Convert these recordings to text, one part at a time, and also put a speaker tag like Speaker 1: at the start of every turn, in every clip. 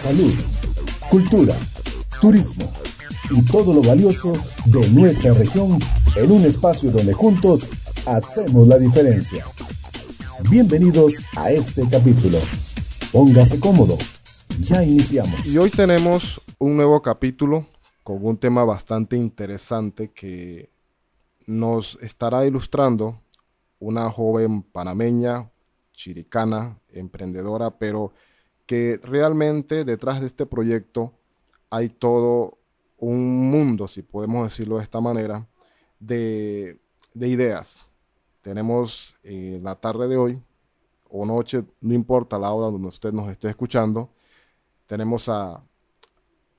Speaker 1: salud, cultura, turismo y todo lo valioso de nuestra región en un espacio donde juntos hacemos la diferencia. Bienvenidos a este capítulo. Póngase cómodo. Ya iniciamos.
Speaker 2: Y hoy tenemos un nuevo capítulo con un tema bastante interesante que nos estará ilustrando una joven panameña, chiricana, emprendedora, pero que realmente detrás de este proyecto hay todo un mundo, si podemos decirlo de esta manera, de, ideas. Tenemos en eh, la tarde de hoy, o noche, no importa la hora donde usted nos esté escuchando, tenemos a,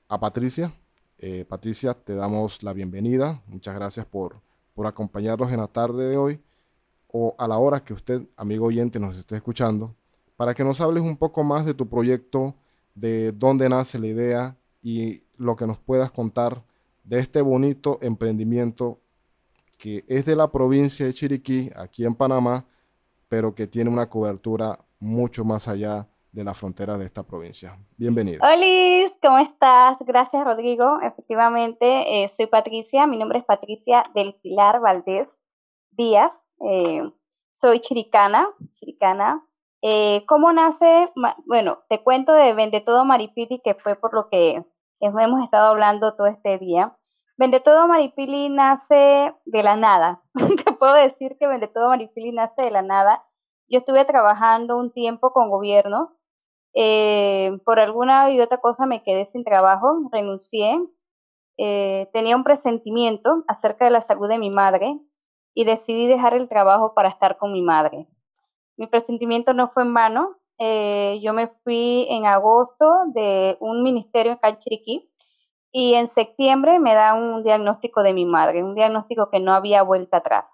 Speaker 2: Patricia. Eh, Patricia, te damos la bienvenida. Muchas gracias por, por acompañarnos en la tarde de hoy o a la hora que usted, amigo oyente, nos esté escuchando para que nos hables un poco más de tu proyecto, de dónde nace la idea y lo que nos puedas contar de este bonito emprendimiento que es de la provincia de Chiriquí, aquí en Panamá, pero que tiene una cobertura mucho más allá de la frontera de esta provincia. Bienvenido.
Speaker 3: Hola, ¿cómo estás? Gracias, Rodrigo. Efectivamente, eh, soy Patricia. Mi nombre es Patricia del Pilar Valdés Díaz. Eh, soy chiricana, chiricana, eh, ¿Cómo nace? Bueno, te cuento de Vende Todo Maripili, que fue por lo que hemos estado hablando todo este día. Vende Todo Maripili nace de la nada. te puedo decir que Vende Todo Maripili nace de la nada. Yo estuve trabajando un tiempo con gobierno. Eh, por alguna y otra cosa me quedé sin trabajo, renuncié. Eh, tenía un presentimiento acerca de la salud de mi madre y decidí dejar el trabajo para estar con mi madre mi presentimiento no fue en vano. Eh, yo me fui en agosto de un ministerio en Canchiriquí y en septiembre me da un diagnóstico de mi madre, un diagnóstico que no había vuelta atrás.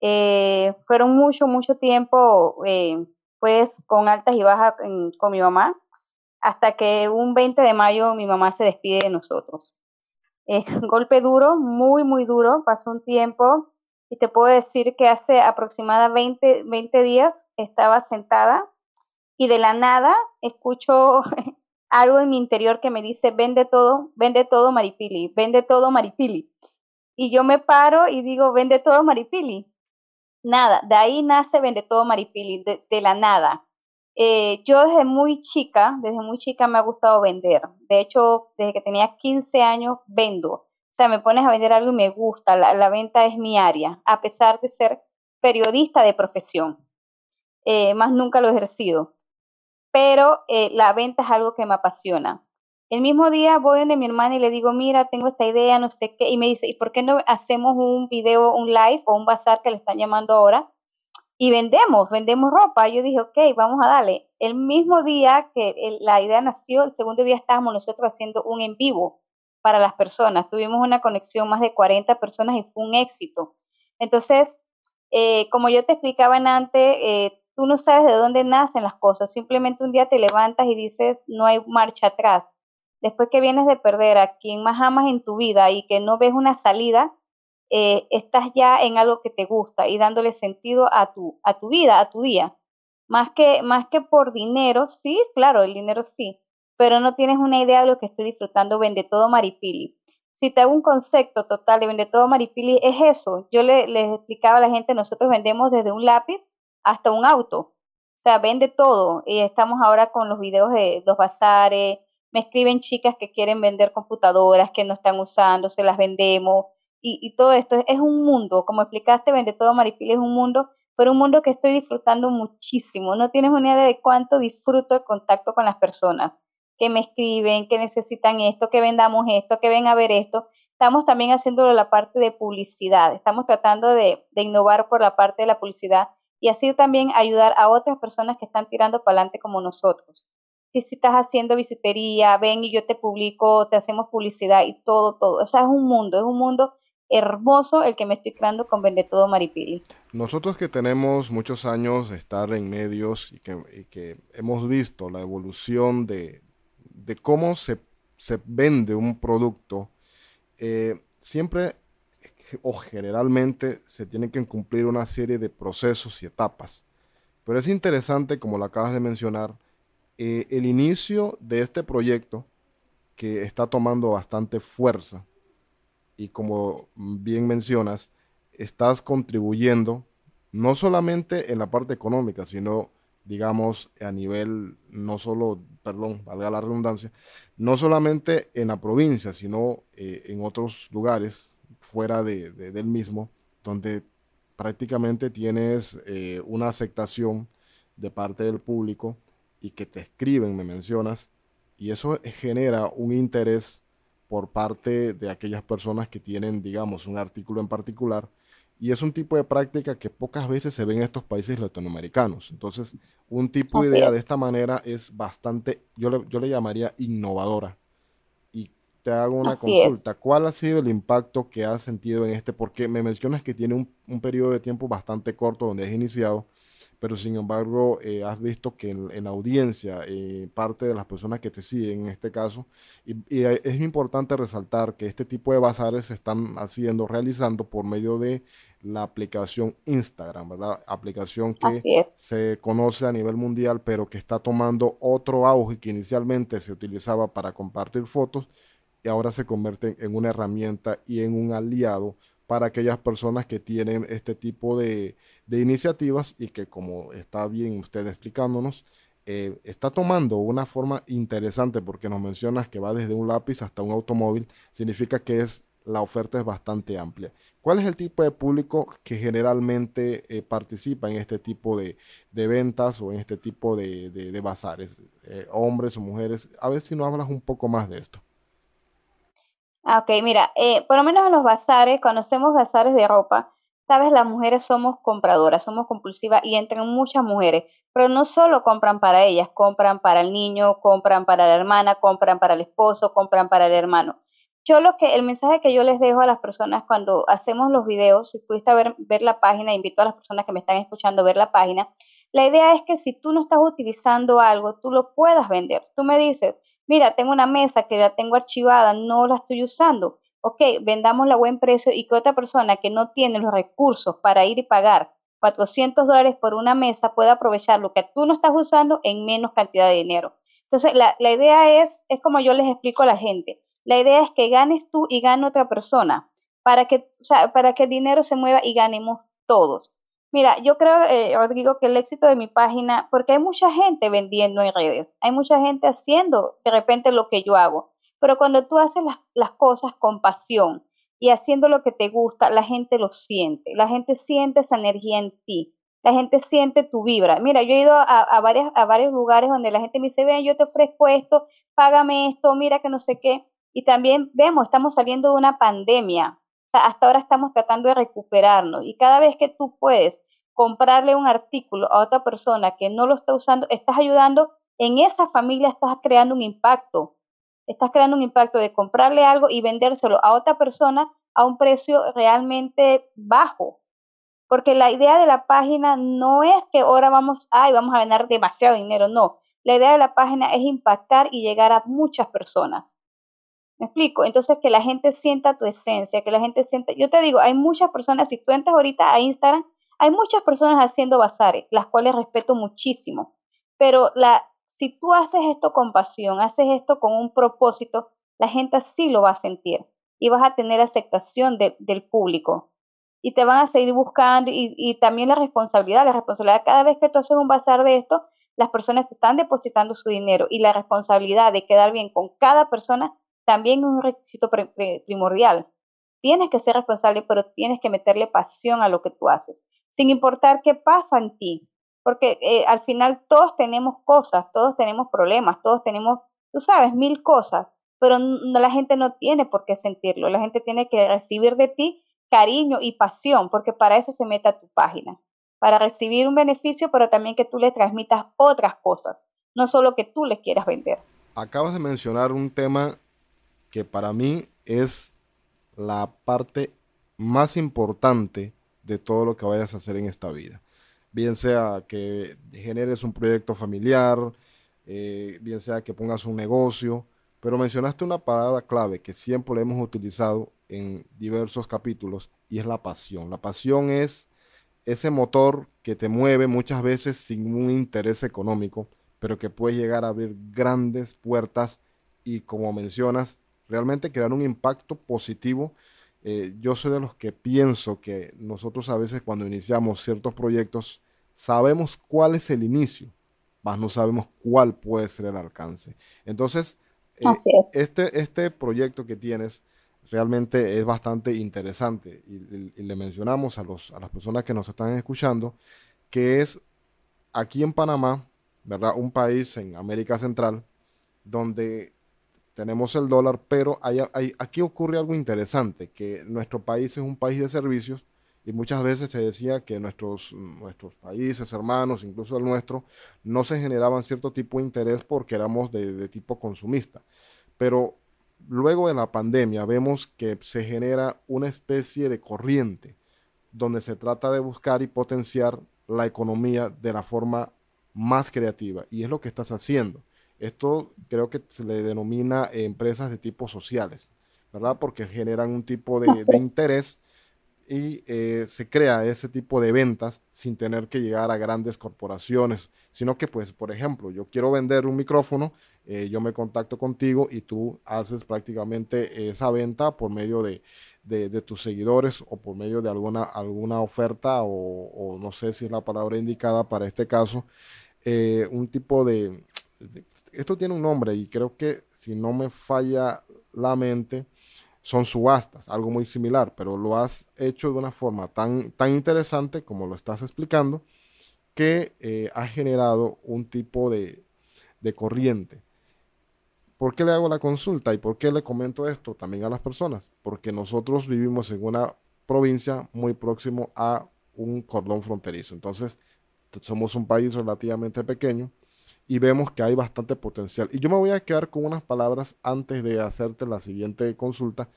Speaker 3: Eh, fueron mucho, mucho tiempo, eh, pues con altas y bajas con mi mamá, hasta que un 20 de mayo mi mamá se despide de nosotros. golpe duro, muy, muy duro. Pasó un tiempo y te puedo decir que hace aproximadamente 20, días estaba sentada y de la nada escucho algo en mi interior que me dice, vende todo, vende todo Maripili, vende todo Maripili. Y yo me paro y digo, vende todo Maripili. Nada, de ahí nace Vende todo Maripili, de, la nada. Eh, yo desde muy chica, desde muy chica me ha gustado vender. De hecho, desde que tenía 15 años vendo. Sea, me pones a vender algo y me gusta, la, venta es mi área, a pesar de ser periodista de profesión, eh, más nunca lo he ejercido, pero eh, la venta es algo que me apasiona. El mismo día voy donde mi hermana y le digo, mira, tengo esta idea, no sé qué, y me dice, ¿y por qué no hacemos un video, un live o un bazar que le están llamando ahora? Y vendemos, vendemos ropa. Yo dije, ok, vamos a darle. El mismo día que la idea nació, el segundo día estábamos nosotros haciendo un en vivo para las personas. Tuvimos una conexión más de 40 personas y fue un éxito. Entonces, eh, como yo te explicaba antes, eh, tú no sabes de dónde nacen las cosas. Simplemente un día te levantas y dices, no hay marcha atrás. Después que vienes de perder a quien más amas en tu vida y que no ves una salida, eh, estás ya en algo que te gusta y dándole sentido a tu, a tu vida, a tu día. Más que, más que por dinero, sí, claro, el dinero sí, pero no tienes una idea de lo que estoy disfrutando Vende Todo Maripili. Si te hago un concepto total de Vende Todo Maripili, es eso. Yo le, les explicaba a la gente, nosotros vendemos desde un lápiz hasta un auto. O sea, vende todo. Y estamos ahora con los videos de los bazares. Me escriben chicas que quieren vender computadoras que no están usando, se las vendemos. Y, y todo esto es un mundo. Como explicaste, Vende Todo Maripili es un mundo, pero un mundo que estoy disfrutando muchísimo. No tienes una idea de cuánto disfruto el contacto con las personas que me escriben, que necesitan esto, que vendamos esto, que ven a ver esto. Estamos también haciéndolo la parte de publicidad. Estamos tratando de, innovar por la parte de la publicidad y así también ayudar a otras personas que están tirando para adelante como nosotros. Si estás haciendo visitería, ven y yo te publico, te hacemos publicidad y todo, todo. O sea, es un mundo, es un mundo hermoso el que me estoy creando con Vende Todo Maripili.
Speaker 2: Nosotros que tenemos muchos años de estar en medios y que, y que hemos visto la evolución de, de cómo se, vende un producto, eh, siempre o generalmente se tienen que cumplir una serie de procesos y etapas. Pero es interesante, como lo acabas de mencionar, eh, el inicio de este proyecto que está tomando bastante fuerza y como bien mencionas, estás contribuyendo no solamente en la parte económica, sino digamos a nivel, no solo, perdón, valga la redundancia, no solamente en la provincia, sino eh, en otros lugares fuera de, del mismo, donde prácticamente tienes eh, una aceptación de parte del público y que te escriben, me mencionas, y eso genera un interés por parte de aquellas personas que tienen, digamos, un artículo en particular. Y es un tipo de práctica que pocas veces se ve en estos países latinoamericanos. Entonces, un tipo de idea de esta manera es bastante, yo le, yo le llamaría innovadora. Y te hago una consulta. ¿Cuál ha sido el impacto que has sentido en este? Porque me mencionas que tiene un, un periodo de tiempo bastante corto donde has iniciado pero sin embargo eh, has visto que en, la audiencia, eh, parte de las personas que te siguen en este caso, y, es importante resaltar que este tipo de bazares se están haciendo, realizando por medio de la aplicación Instagram, ¿verdad? Aplicación que se conoce a nivel mundial, pero que está tomando otro auge que inicialmente se utilizaba para compartir fotos y ahora se convierte en una herramienta y en un aliado para aquellas personas que tienen este tipo de, iniciativas y que como está bien usted explicándonos, eh, está tomando una forma interesante porque nos mencionas que va desde un lápiz hasta un automóvil, significa que es la oferta es bastante amplia. ¿Cuál es el tipo de público que generalmente eh, participa en este tipo de, ventas o en este tipo de, bazares? Eh, ¿Hombres o mujeres? A ver si nos hablas un poco más de esto.
Speaker 3: Ah, ok, mira, eh, por lo menos en los bazares, conocemos bazares de ropa, sabes, las mujeres somos compradoras, somos compulsivas y entran muchas mujeres, pero no solo compran para ellas, compran para el niño, compran para la hermana, compran para el esposo, compran para el hermano. Yo lo que, el mensaje que yo les dejo a las personas cuando hacemos los videos, si pudiste ver, ver la página, invito a las personas que me están escuchando a ver la página, la idea es que si tú no estás utilizando algo, tú lo puedas vender. Tú me dices, mira, tengo una mesa que la tengo archivada, no la estoy usando. Ok, vendámosla a buen precio y que otra persona que no tiene los recursos para ir y pagar 400 dólares por una mesa pueda aprovechar lo que tú no estás usando en menos cantidad de dinero. Entonces, la, la idea es, es como yo les explico a la gente, la idea es que ganes tú y gane otra persona para que, para que el dinero se mueva y ganemos todos. Mira, yo creo, eh, Rodrigo, que el éxito de mi página, porque hay mucha gente vendiendo en redes, hay mucha gente haciendo de repente lo que yo hago, pero cuando tú haces las, cosas con pasión y haciendo lo que te gusta, la gente lo siente, la gente siente esa energía en ti, la gente siente tu vibra. Mira, yo he ido a, a, varias, a varios lugares donde la gente me dice, ven, yo te ofrezco esto, págame esto, mira que no sé qué. Y también vemos, estamos saliendo de una pandemia. O sea, hasta ahora estamos tratando de recuperarnos. Y cada vez que tú puedes comprarle un artículo a otra persona que no lo está usando, estás ayudando, en esa familia estás creando un impacto. Estás creando un impacto de comprarle algo y vendérselo a otra persona a un precio realmente bajo. Porque la idea de la página no es que ahora vamos, ay, vamos a ganar demasiado dinero, no. La idea de la página es impactar y llegar a muchas personas. ¿Me explico? Entonces, que la gente sienta tu esencia, que la gente sienta, yo te digo, hay muchas personas, si tú entras ahorita a Instagram, hay muchas personas haciendo bazares, las cuales respeto muchísimo, pero la, si tú haces esto con pasión, haces esto con un propósito, la gente sí lo va a sentir y vas a tener aceptación del público y te van a seguir buscando y, y, también la responsabilidad, la responsabilidad cada vez que tú haces un bazar de esto, las personas te están depositando su dinero y la responsabilidad de quedar bien con cada persona también un requisito primordial. Tienes que ser responsable, pero tienes que meterle pasión a lo que tú haces sin importar qué pasa en ti, porque eh, al final todos tenemos cosas, todos tenemos problemas, todos tenemos, tú sabes, mil cosas, pero la gente no tiene por qué sentirlo, la gente tiene que recibir de ti cariño y pasión, porque para eso se mete a tu página, para recibir un beneficio, pero también que tú le transmitas otras cosas, no solo que tú les quieras vender.
Speaker 2: Acabas de mencionar un tema que para mí es la parte más importante de todo lo que vayas a hacer en esta vida. Bien sea que generes un proyecto familiar, eh, bien sea que pongas un negocio, pero mencionaste una palabra clave que siempre le hemos utilizado en diversos capítulos y es la pasión. La pasión es ese motor que te mueve muchas veces sin un interés económico, pero que puede llegar a abrir grandes puertas y como mencionas, realmente crear un impacto positivo. Eh, yo soy de los que pienso que nosotros a veces cuando iniciamos ciertos proyectos sabemos cuál es el inicio, mas no sabemos cuál puede ser el alcance. Entonces, eh, este, este proyecto que tienes realmente es bastante interesante y, le mencionamos a, los, a las personas que nos están escuchando que es aquí en Panamá, ¿verdad? Un país en América Central donde tenemos el dólar, pero hay, aquí ocurre algo interesante, que nuestro país es un país de servicios y muchas veces se decía que nuestros, nuestros países hermanos, incluso el nuestro, no se generaban cierto tipo de interés porque éramos de, de tipo consumista. Pero luego de la pandemia vemos que se genera una especie de corriente donde se trata de buscar y potenciar la economía de la forma más creativa. Y es lo que estás haciendo. Esto creo que se le denomina empresas de tipo sociales, ¿verdad? Porque generan un tipo de, de interés y eh, se crea ese tipo de ventas sin tener que llegar a grandes corporaciones, sino que pues, por ejemplo, yo quiero vender un micrófono, eh, yo me contacto contigo y tú haces prácticamente esa venta por medio de, tus seguidores o por medio de alguna, alguna oferta o, no sé si es la palabra indicada para este caso, eh, un tipo de, Esto tiene un nombre y creo que si no me falla la mente, son subastas, algo muy similar, pero lo has hecho de una forma tan, tan interesante como lo estás explicando, que eh, ha generado un tipo de, de corriente. ¿Por qué le hago la consulta y por qué le comento esto también a las personas? Porque nosotros vivimos en una provincia muy próximo a un cordón fronterizo. Entonces, somos un país relativamente pequeño y vemos que hay bastante potencial. Y yo me voy a quedar con unas palabras antes de hacerte la siguiente consulta,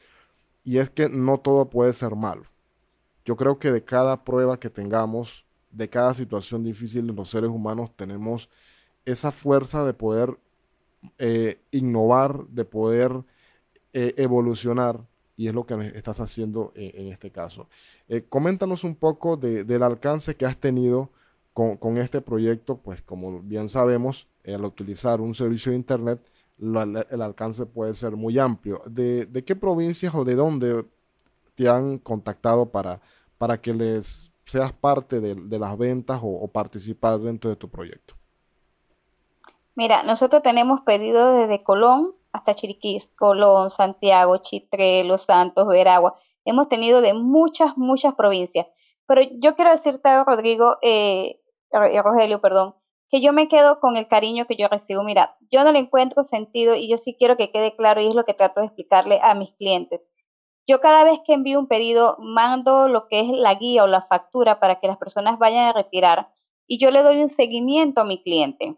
Speaker 2: y es que no todo puede ser malo. Yo creo que de cada prueba que tengamos, de cada situación difícil de los seres humanos, tenemos esa fuerza de poder eh, innovar, de poder eh, evolucionar, y es lo que estás haciendo eh, en, este caso. coméntanos un poco del alcance que has tenido con, este proyecto, pues como bien sabemos, al utilizar un servicio de Internet, el alcance puede ser muy amplio. ¿De, qué provincias o de dónde te han contactado para, para que les seas parte de, las ventas o, participar dentro de tu proyecto?
Speaker 3: Mira, nosotros tenemos pedidos desde Colón hasta Chiriquí, Colón, Santiago, Chitre, Los Santos, Veragua. Hemos tenido de muchas, muchas provincias. Pero yo quiero decirte, Rodrigo, eh, Rogelio, perdón, que yo me quedo con el cariño que yo recibo. Mira, yo no le encuentro sentido y yo sí quiero que quede claro y es lo que trato de explicarle a mis clientes. Yo cada vez que envío un pedido mando lo que es la guía o la factura para que las personas vayan a retirar y yo le doy un seguimiento a mi cliente.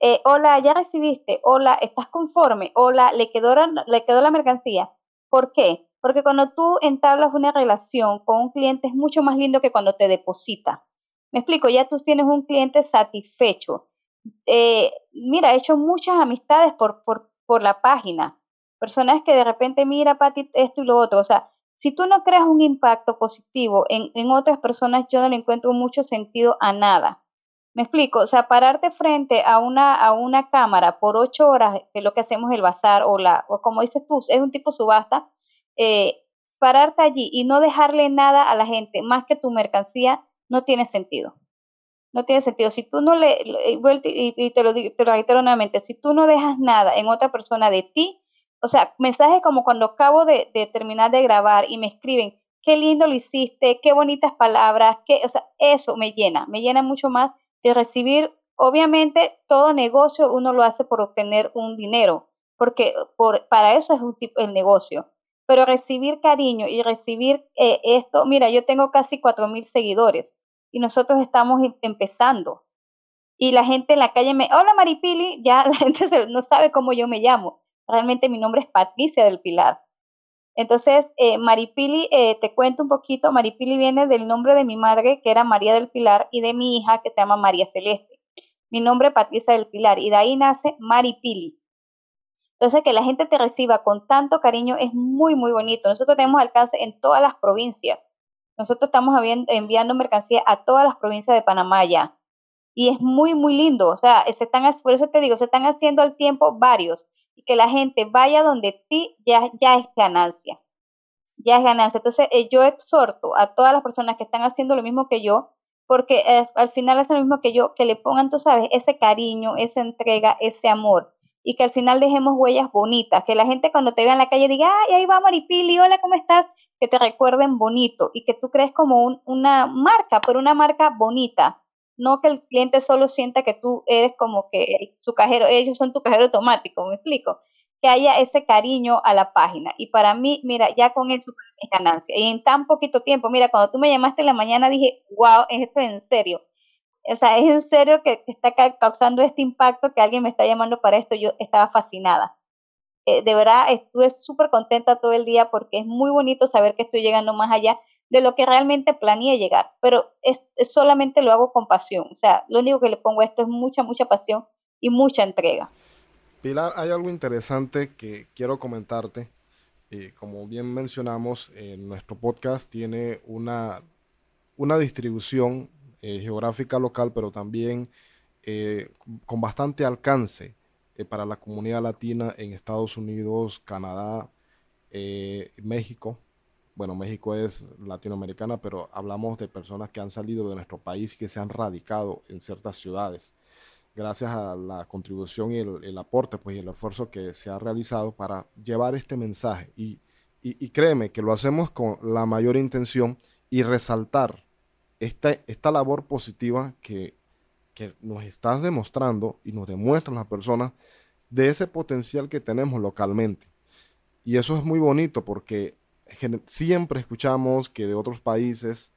Speaker 3: Eh, hola, ya recibiste, hola, ¿estás conforme? Hola, ¿le quedó, ¿le quedó la mercancía? ¿Por qué? Porque cuando tú entablas una relación con un cliente es mucho más lindo que cuando te deposita. Me explico, ya tú tienes un cliente satisfecho. Eh, mira, he hecho muchas amistades por, por, por la página. Personas que de repente, mira, Pati, esto y lo otro. O sea, si tú no creas un impacto positivo en, en otras personas, yo no le encuentro mucho sentido a nada. Me explico, o sea, pararte frente a una, a una cámara por ocho horas, que es lo que hacemos el bazar, o la, o como dices tú, es un tipo subasta, eh, pararte allí y no dejarle nada a la gente más que tu mercancía, no tiene sentido. No tiene sentido. Si tú no le, y te lo, te lo reitero nuevamente, si tú no dejas nada en otra persona de ti, o sea, mensajes como cuando acabo de, terminar de grabar y me escriben, qué lindo lo hiciste, qué bonitas palabras, qué, o sea, eso me llena, me llena mucho más de recibir, obviamente, todo negocio uno lo hace por obtener un dinero, porque por, para eso es un tipo el negocio pero recibir cariño y recibir eh, esto, mira, yo tengo casi cuatro mil seguidores y nosotros estamos em, empezando. Y la gente en la calle me, hola Maripili, ya la gente no sabe cómo yo me llamo. Realmente mi nombre es Patricia del Pilar. Entonces, eh, Maripili, eh, te cuento un poquito, Maripili viene del nombre de mi madre, que era María del Pilar, y de mi hija, que se llama María Celeste. Mi nombre es Patricia del Pilar, y de ahí nace Maripili. Entonces, que la gente te reciba con tanto cariño es muy, muy bonito. Nosotros tenemos alcance en todas las provincias. Nosotros estamos enviando mercancía a todas las provincias de Panamá ya. y es muy, muy lindo. O sea, se están, por eso te digo, se están haciendo al tiempo varios y que la gente vaya donde ti ya, ya es ganancia. Ya es ganancia. Entonces, eh, yo exhorto a todas las personas que están haciendo lo mismo que yo, porque eh, al final es lo mismo que yo, que le pongan, tú sabes, ese cariño, esa entrega, ese amor. Y que al final dejemos huellas bonitas, que la gente cuando te vea en la calle diga, ay, ahí va Maripili, hola, ¿cómo estás? Que te recuerden bonito y que tú crees como una marca, pero una marca bonita, no que el cliente solo sienta que tú eres como que su cajero, ellos son tu cajero automático, me explico, que haya ese cariño a la página. Y para mí, mira, ya con eso es ganancia. Y en tan poquito tiempo, mira, cuando tú me llamaste en la mañana dije, wow, esto es en serio. O sea, es en serio que, está causando este impacto que alguien me está llamando para esto. Yo estaba fascinada. Eh, de verdad, estuve súper contenta todo el día porque es muy bonito saber que estoy llegando más allá de lo que realmente planeé llegar, pero es, solamente lo hago con pasión, o sea, lo único que le pongo a esto es mucha, mucha pasión y mucha entrega.
Speaker 2: Pilar, hay algo interesante que quiero comentarte. Eh, como bien mencionamos, nuestro podcast tiene una, una distribución eh, geográfica local, pero también eh, con bastante alcance para la comunidad latina en Estados Unidos, Canadá, México, bueno, México es latinoamericana, pero hablamos de personas que han salido de nuestro país y que se han radicado en ciertas ciudades. Gracias a la contribución y el, aporte, pues, y el esfuerzo que se ha realizado para llevar este mensaje. Y, créeme que lo hacemos con la mayor intención y resaltar esta, esta labor positiva que, que nos estás demostrando y nos demuestran las personas de ese potencial que tenemos localmente. Y eso es muy bonito porque siempre escuchamos que de otros países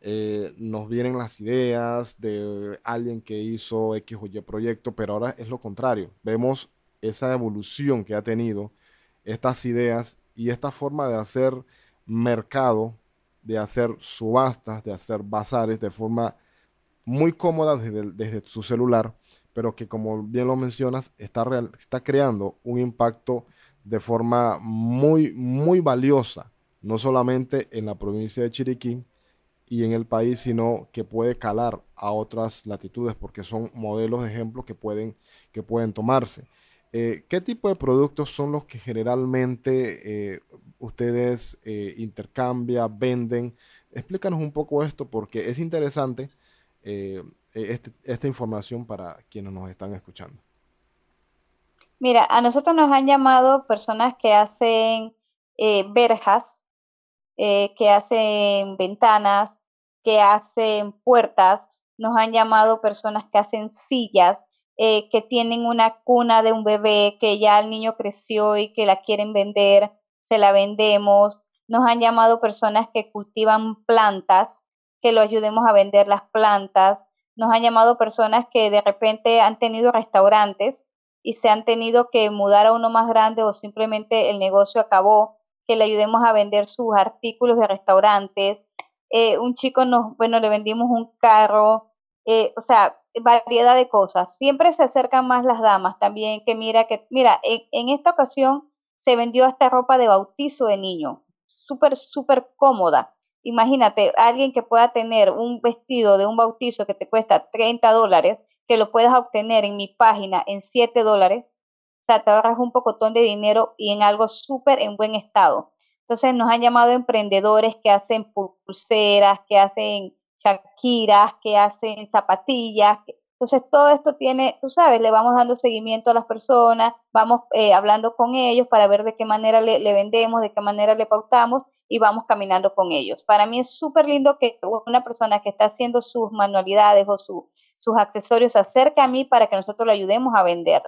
Speaker 2: eh, nos vienen las ideas de alguien que hizo X o Y proyecto, pero ahora es lo contrario. Vemos esa evolución que ha tenido estas ideas y esta forma de hacer mercado, de hacer subastas, de hacer bazares de forma muy cómoda desde, desde su celular, pero que como bien lo mencionas, está, está creando un impacto de forma muy, muy valiosa, no solamente en la provincia de Chiriquí y en el país, sino que puede calar a otras latitudes porque son modelos de ejemplo que pueden, que pueden tomarse. Eh, ¿Qué tipo de productos son los que generalmente eh, ustedes eh, intercambian, venden? Explícanos un poco esto porque es interesante este, esta información para quienes nos están escuchando.
Speaker 3: Mira, a nosotros nos han llamado personas que hacen eh, verjas, eh, que hacen ventanas, que hacen puertas, nos han llamado personas que hacen sillas, eh, que tienen una cuna de un bebé que ya el niño creció y que la quieren vender, se la vendemos. Nos han llamado personas que cultivan plantas, que lo ayudemos a vender las plantas. Nos han llamado personas que de repente han tenido restaurantes y se han tenido que mudar a uno más grande o simplemente el negocio acabó, que le ayudemos a vender sus artículos de restaurantes. Eh, un chico nos, bueno, le vendimos un carro, eh, o sea, variedad de cosas. Siempre se acercan más las damas también, que mira, que mira, en, en esta ocasión se vendió hasta ropa de bautizo de niño, súper, súper cómoda. Imagínate, alguien que pueda tener un vestido de un bautizo que te cuesta 30 dólares, que lo puedas obtener en mi página en 7 dólares, o sea, te ahorras un pocotón de dinero y en algo súper en buen estado. Entonces nos han llamado emprendedores que hacen pulseras, que hacen chaquiras, que hacen zapatillas. Entonces todo esto tiene, tú sabes, le vamos dando seguimiento a las personas, vamos eh, hablando con ellos para ver de qué manera le, vendemos, de qué manera le pautamos y vamos caminando con ellos. Para mí es súper lindo que una persona que está haciendo sus manualidades o su, sus accesorios se acerque a mí para que nosotros le ayudemos a vender.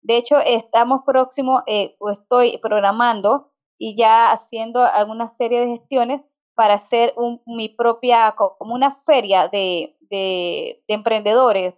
Speaker 3: De hecho, estamos próximos, eh, o estoy programando y ya haciendo alguna serie de gestiones para hacer mi propia, como una feria de, de emprendedores,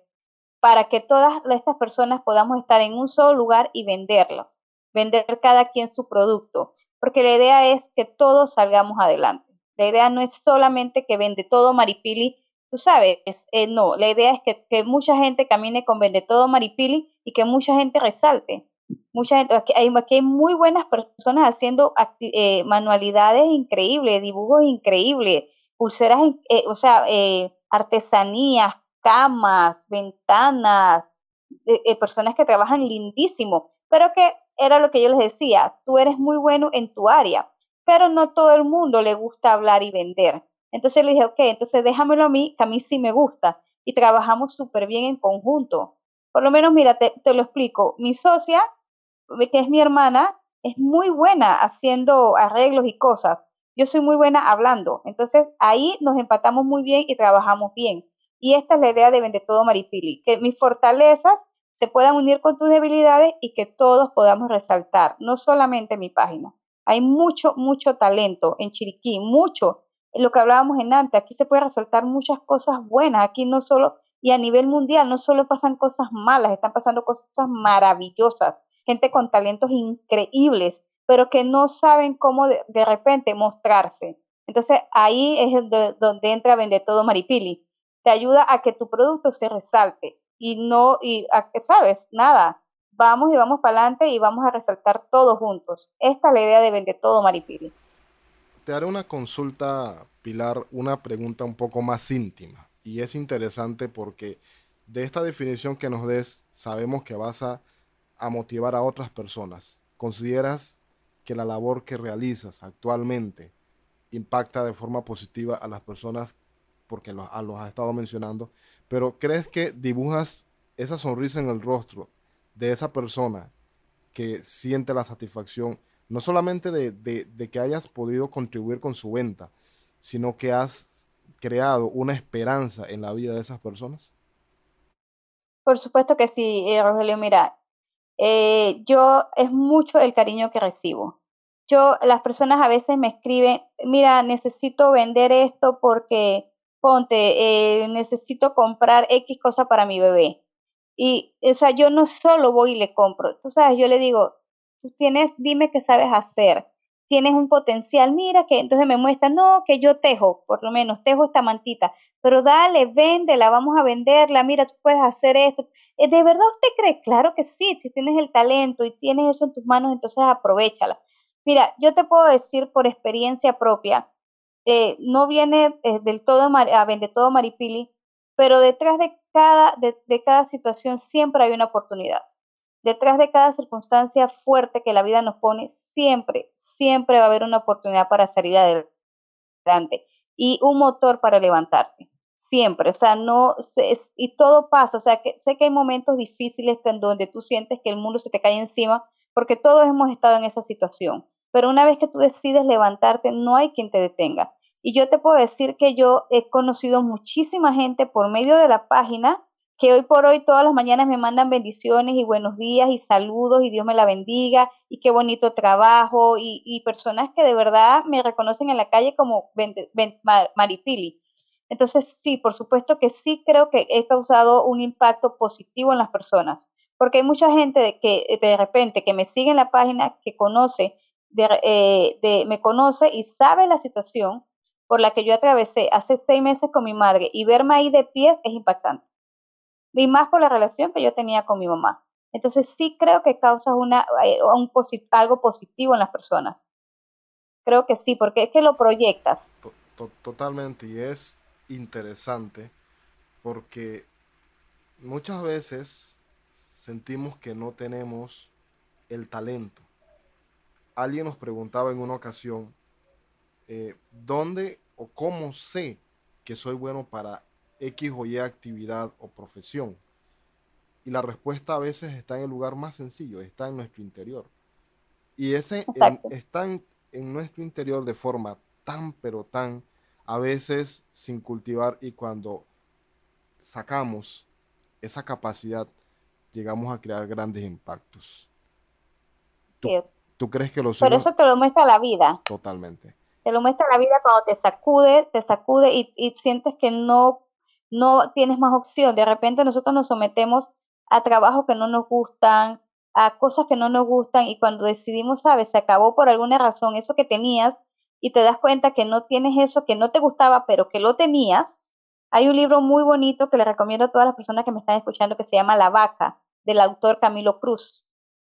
Speaker 3: para que todas estas personas podamos estar en un solo lugar y venderlos, vender cada quien su producto porque la idea es que todos salgamos adelante. La idea no es solamente que vende todo Maripili, tú sabes, eh, no, la idea es que, mucha gente camine con vende todo Maripili y que mucha gente resalte. Mucha gente, aquí hay, hay muy buenas personas haciendo eh, manualidades increíbles, dibujos increíbles, pulseras, eh, o sea, artesanías, camas, ventanas, eh, personas que trabajan lindísimo, pero que era lo que yo les decía, tú eres muy bueno en tu área, pero no todo el mundo le gusta hablar y vender. Entonces le dije, ok, entonces déjamelo a mí, que a mí sí me gusta, y trabajamos súper bien en conjunto. Por lo menos, mira, te, te lo explico, mi socia, que es mi hermana, es muy buena haciendo arreglos y cosas. Yo soy muy buena hablando. Entonces ahí nos empatamos muy bien y trabajamos bien. Y esta es la idea de Vende Todo Maripili, que mis fortalezas se puedan unir con tus debilidades y que todos podamos resaltar, no solamente mi página. Hay mucho, mucho talento en Chiriquí, mucho. Lo que hablábamos en antes, aquí se puede resaltar muchas cosas buenas, aquí no solo, y a nivel mundial, no solo pasan cosas malas, están pasando cosas maravillosas gente con talentos increíbles, pero que no saben cómo de, repente mostrarse. Entonces ahí es donde, entra Vende Todo Maripili. Te ayuda a que tu producto se resalte y no, y a sabes, nada, vamos y vamos para adelante y vamos a resaltar todos juntos. Esta es la idea de Vende Todo Maripili.
Speaker 2: Te haré una consulta, Pilar, una pregunta un poco más íntima. Y es interesante porque de esta definición que nos des, sabemos que vas a a motivar a otras personas? ¿Consideras que la labor que realizas actualmente impacta de forma positiva a las personas porque los, los has estado mencionando, pero crees que dibujas esa sonrisa en el rostro de esa persona que siente la satisfacción, no solamente de, de, que hayas podido contribuir con su venta, sino que has creado una esperanza en la vida de esas personas?
Speaker 3: Por supuesto que sí, eh, Rogelio. Mira, eh, yo es mucho el cariño que recibo. Yo, las personas a veces me escriben, mira, necesito vender esto porque, ponte, eh, necesito comprar X cosa para mi bebé. Y, o sea, yo no solo voy y le compro, tú sabes, yo le digo, tú tienes, dime qué sabes hacer tienes un potencial, mira que entonces me muestra, no, que yo tejo, por lo menos tejo esta mantita, pero dale, véndela, vamos a venderla, mira, tú puedes hacer esto. Eh, ¿De verdad usted cree? Claro que sí, si tienes el talento y tienes eso en tus manos, entonces aprovechala. Mira, yo te puedo decir por experiencia propia, eh, no viene eh, del todo a vende todo Maripili, pero detrás de cada, de cada situación siempre hay una oportunidad. Detrás de cada circunstancia fuerte que la vida nos pone, siempre, siempre va a haber una oportunidad para salir adelante y un motor para levantarte. Siempre, o sea, no, y todo pasa, o sea, que sé que hay momentos difíciles en donde tú sientes que el mundo se te cae encima, porque todos hemos estado en esa situación, pero una vez que tú decides levantarte, no hay quien te detenga. Y yo te puedo decir que yo he conocido muchísima gente por medio de la página que hoy por hoy todas las mañanas me mandan bendiciones y buenos días y saludos y Dios me la bendiga y qué bonito trabajo y, personas que de verdad me reconocen en la calle como Maripili. Entonces, sí, por supuesto que sí creo que he causado un impacto positivo en las personas, porque hay mucha gente de que de repente que me sigue en la página, que conoce, eh, de, me conoce y sabe la situación por la que yo atravesé hace seis meses con mi madre y verme ahí de pies es impactante y más por la relación que yo tenía con mi mamá. Entonces sí creo que causa una, eh, un algo positivo en las personas. Creo que sí, porque es que lo proyectas.
Speaker 2: Totalmente, y es interesante porque muchas veces sentimos que no tenemos el talento. Alguien nos preguntaba en una ocasión, eh, ¿dónde o cómo sé que soy bueno para X o Y actividad o profesión? Y la respuesta a veces está en el lugar más sencillo, está en nuestro interior. Y ese está en, nuestro interior de forma tan, pero tan, a veces sin cultivar y cuando sacamos esa capacidad, llegamos a crear grandes impactos. ¿Tú, crees que lo
Speaker 3: Pero eso te lo muestra la vida.
Speaker 2: Totalmente.
Speaker 3: Te lo muestra la vida cuando te sacude, te sacude y, y sientes que no no tienes más opción. De repente nosotros nos sometemos a trabajos que no nos gustan, a cosas que no nos gustan y cuando decidimos, sabes, se acabó por alguna razón eso que tenías y te das cuenta que no tienes eso que no te gustaba, pero que lo tenías. Hay un libro muy bonito que le recomiendo a todas las personas que me están escuchando que se llama La vaca, del autor Camilo Cruz,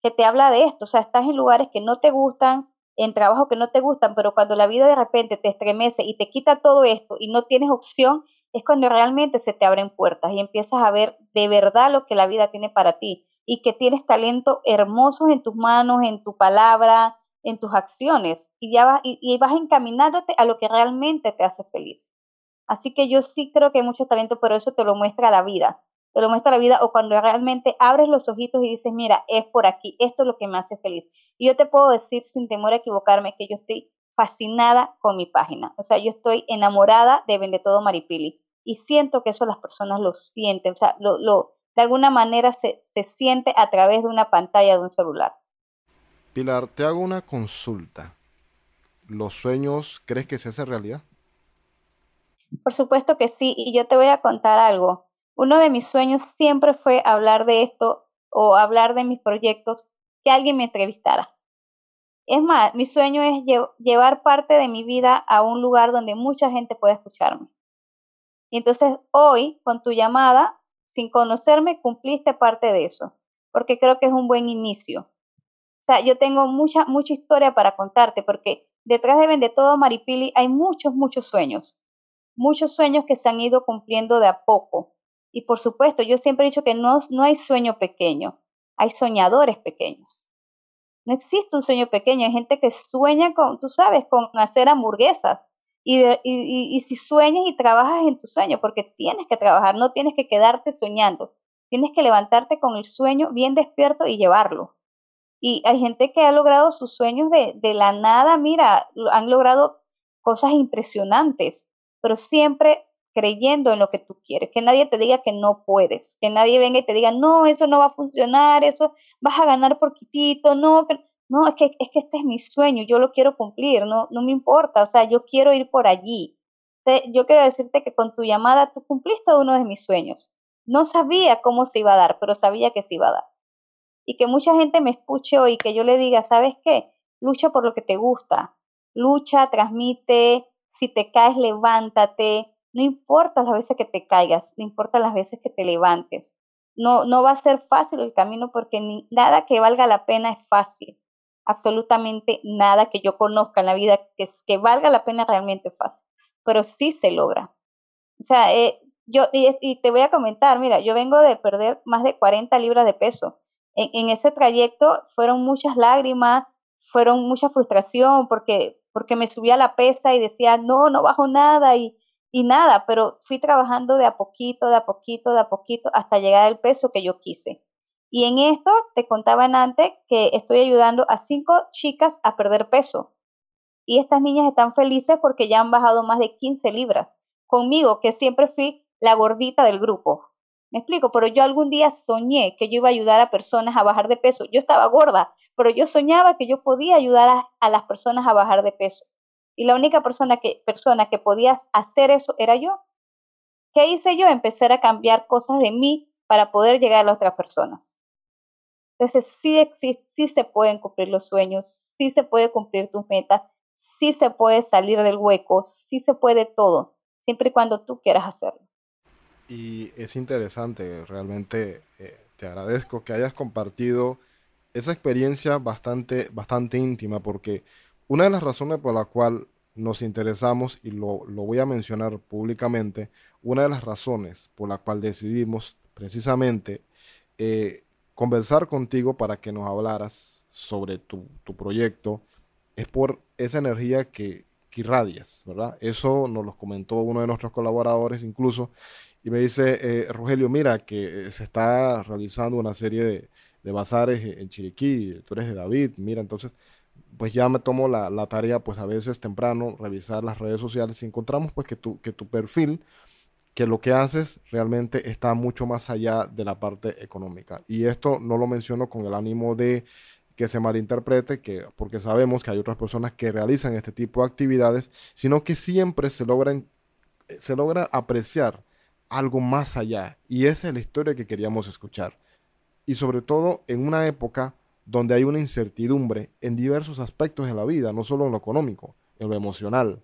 Speaker 3: que te habla de esto, o sea, estás en lugares que no te gustan, en trabajos que no te gustan, pero cuando la vida de repente te estremece y te quita todo esto y no tienes opción, es cuando realmente se te abren puertas y empiezas a ver de verdad lo que la vida tiene para ti y que tienes talento hermosos en tus manos, en tu palabra, en tus acciones y ya vas, y, vas encaminándote a lo que realmente te hace feliz. Así que yo sí creo que hay mucho talento, pero eso te lo muestra la vida. Te lo muestra la vida o cuando realmente abres los ojitos y dices, mira, es por aquí, esto es lo que me hace feliz. Y yo te puedo decir sin temor a equivocarme que yo estoy fascinada con mi página. O sea, yo estoy enamorada de Vende Todo Maripili y siento que eso las personas lo sienten, o sea, lo, lo, de alguna manera se, se siente a través de una pantalla de un celular.
Speaker 2: Pilar, te hago una consulta. ¿Los sueños crees que se hacen realidad?
Speaker 3: Por supuesto que sí, y yo te voy a contar algo. Uno de mis sueños siempre fue hablar de esto o hablar de mis proyectos, que alguien me entrevistara. Es más, mi sueño es llevar parte de mi vida a un lugar donde mucha gente pueda escucharme. Y entonces hoy, con tu llamada, sin conocerme, cumpliste parte de eso, porque creo que es un buen inicio. O sea, yo tengo mucha, mucha historia para contarte, porque detrás de Vende Todo Maripili hay muchos, muchos sueños. Muchos sueños que se han ido cumpliendo de a poco. Y por supuesto, yo siempre he dicho que no, no hay sueño pequeño, hay soñadores pequeños. No existe un sueño pequeño, hay gente que sueña con, tú sabes, con hacer hamburguesas. Y, y, si sueñas y trabajas en tu sueño, porque tienes que trabajar, no tienes que quedarte soñando, tienes que levantarte con el sueño bien despierto y llevarlo. Y hay gente que ha logrado sus sueños de, de la nada, mira, han logrado cosas impresionantes, pero siempre creyendo en lo que tú quieres, que nadie te diga que no puedes, que nadie venga y te diga, no, eso no va a funcionar, eso vas a ganar poquitito, no, no, es que, es que este es mi sueño, yo lo quiero cumplir, no, no me importa, o sea, yo quiero ir por allí. Yo quiero decirte que con tu llamada tú cumpliste uno de mis sueños. No sabía cómo se iba a dar, pero sabía que se iba a dar. Y que mucha gente me escuche hoy, que yo le diga, ¿sabes qué? Lucha por lo que te gusta, lucha, transmite, si te caes, levántate, no importa las veces que te caigas, no importa las veces que te levantes. No, no va a ser fácil el camino porque ni, nada que valga la pena es fácil. Absolutamente nada que yo conozca en la vida que, que valga la pena realmente fácil. Pero sí se logra. O sea, eh, yo, y, te voy a comentar, mira, yo vengo de perder más de 40 libras de peso. En, en ese trayecto fueron muchas lágrimas, fueron mucha frustración porque, porque me subía la pesa y decía, no, no bajo nada y, y nada, pero fui trabajando de a poquito, de a poquito, de a poquito, hasta llegar al peso que yo quise. Y en esto te contaba antes que estoy ayudando a cinco chicas a perder peso. Y estas niñas están felices porque ya han bajado más de 15 libras. Conmigo, que siempre fui la gordita del grupo. Me explico, pero yo algún día soñé que yo iba a ayudar a personas a bajar de peso. Yo estaba gorda, pero yo soñaba que yo podía ayudar a, a las personas a bajar de peso. Y la única persona que, persona que podía hacer eso era yo. ¿Qué hice yo? Empezar a cambiar cosas de mí para poder llegar a las otras personas. Entonces, sí, existe, sí se pueden cumplir los sueños, sí se puede cumplir tus metas, sí se puede salir del hueco, sí se puede todo, siempre y cuando tú quieras hacerlo.
Speaker 2: Y es interesante, realmente eh, te agradezco que hayas compartido esa experiencia bastante, bastante íntima, porque una de las razones por la cual nos interesamos, y lo, voy a mencionar públicamente, una de las razones por la cual decidimos precisamente eh, conversar contigo para que nos hablaras sobre tu, proyecto es por esa energía que, irradias, ¿verdad? Eso nos lo comentó uno de nuestros colaboradores incluso, y me dice, eh, Rogelio, mira que se está realizando una serie de, de bazares en Chiriquí, tú eres de David, mira, entonces pues ya me tomo la, tarea, pues a veces temprano, revisar las redes sociales y encontramos pues que tu, que tu perfil, que lo que haces realmente está mucho más allá de la parte económica. Y esto no lo menciono con el ánimo de que se malinterprete, que, porque sabemos que hay otras personas que realizan este tipo de actividades, sino que siempre se, logran, se logra apreciar algo más allá. Y esa es la historia que queríamos escuchar. Y sobre todo en una época donde hay una incertidumbre en diversos aspectos de la vida, no solo en lo económico, en lo emocional.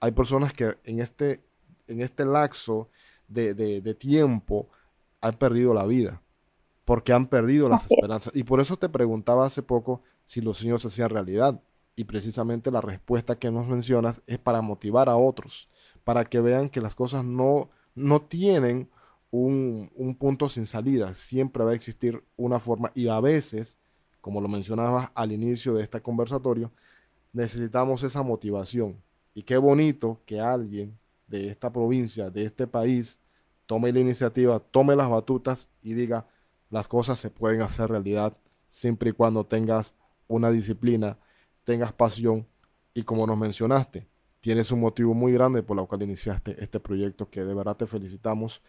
Speaker 2: Hay personas que en este, en este laxo de, tiempo han perdido la vida, porque han perdido las esperanzas. Y por eso te preguntaba hace poco si los sueños se hacían realidad. Y precisamente la respuesta que nos mencionas es para motivar a otros, para que vean que las cosas no, no tienen un, un, punto sin salida. Siempre va a existir una forma y a veces, como lo mencionabas al inicio de este conversatorio, necesitamos esa motivación. Y qué bonito que alguien de esta provincia, de este país, tome la iniciativa, tome las batutas y diga, las cosas se pueden hacer realidad siempre y cuando tengas una disciplina, tengas pasión y como nos mencionaste, tienes un motivo muy grande por el cual iniciaste este proyecto que de verdad te felicitamos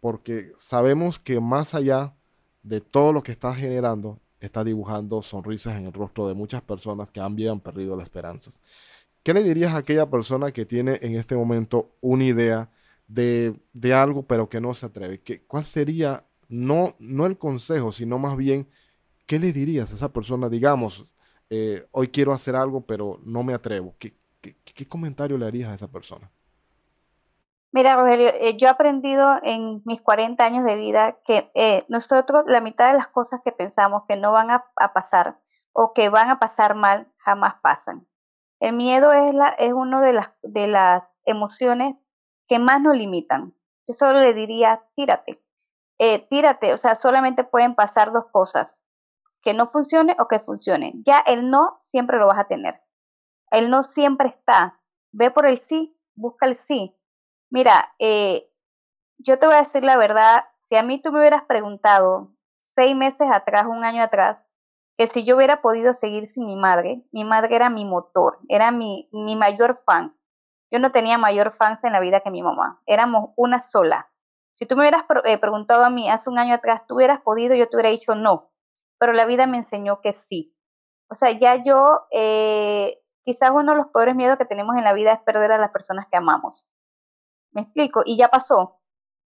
Speaker 2: porque sabemos que más allá de todo lo que estás generando, está dibujando sonrisas en el rostro de muchas personas que han bien perdido las esperanzas. ¿Qué le dirías a aquella persona que tiene en este momento una idea de, de algo pero que no se atreve? ¿Qué, ¿Cuál sería, no, no el consejo, sino más bien, qué le dirías a esa persona? Digamos, eh, hoy quiero hacer algo pero no me atrevo. ¿Qué, qué, qué comentario le harías a esa persona?
Speaker 3: Mira, Rogelio, eh, yo he aprendido en mis 40 años de vida que eh, nosotros la mitad de las cosas que pensamos que no van a, pasar o que van a pasar mal jamás pasan. El miedo es, la, es una de las, de las emociones que más nos limitan. Yo solo le diría, tírate, eh, tírate, o sea, solamente pueden pasar dos cosas, que no funcione o que funcione. Ya el no siempre lo vas a tener. El no siempre está. Ve por el sí, busca el sí Mira, eh, yo te voy a decir la verdad, si a mí tú me hubieras preguntado seis meses atrás, un año atrás, que si yo hubiera podido seguir sin mi madre, mi madre era mi motor, era mi, mi mayor fan. Yo no tenía mayor fans en la vida que mi mamá, éramos una sola. Si tú me hubieras eh, preguntado a mí hace un año atrás, ¿tú hubieras podido? Yo te hubiera dicho no, pero la vida me enseñó que sí. O sea, ya yo, eh, quizás uno de los peores miedos que tenemos en la vida es perder a las personas que amamos. ¿Me explico? Y ya pasó,